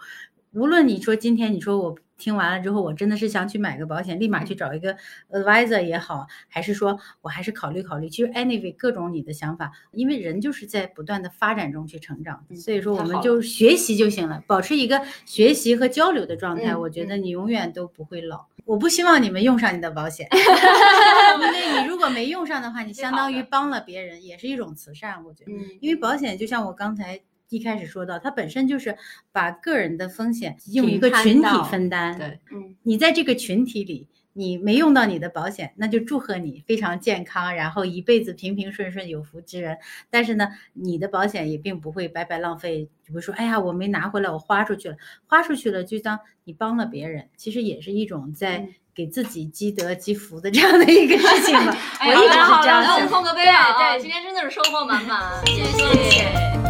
无论你说今天你说我。听完了之后，我真的是想去买个保险，立马去找一个 advisor 也好，还是说我还是考虑考虑。其实 anyway，各种你的想法，因为人就是在不断的发展中去成长，所以说我们就学习就行了，保持一个学习和交流的状态，我觉得你永远都不会老。我不希望你们用上你的保险，因为你如果没用上的话，你相当于帮了别人，也是一种慈善。我觉得，因为保险就像我刚才。一开始说到，它本身就是把个人的风险用一个群体分担。
对，
嗯，你在这个群体里，你没用到你的保险，那就祝贺你非常健康，然后一辈子平平顺顺，有福之人。但是呢，你的保险也并不会白白浪费。比如说，哎呀，我没拿回来，我花出去了，花出去了，就当你帮了别人，其实也是一一种在给自己积德积福的这样的一个事情嘛。我一直是这样
想。来，我们碰个杯啊！对，今天真的是收获满满，谢谢。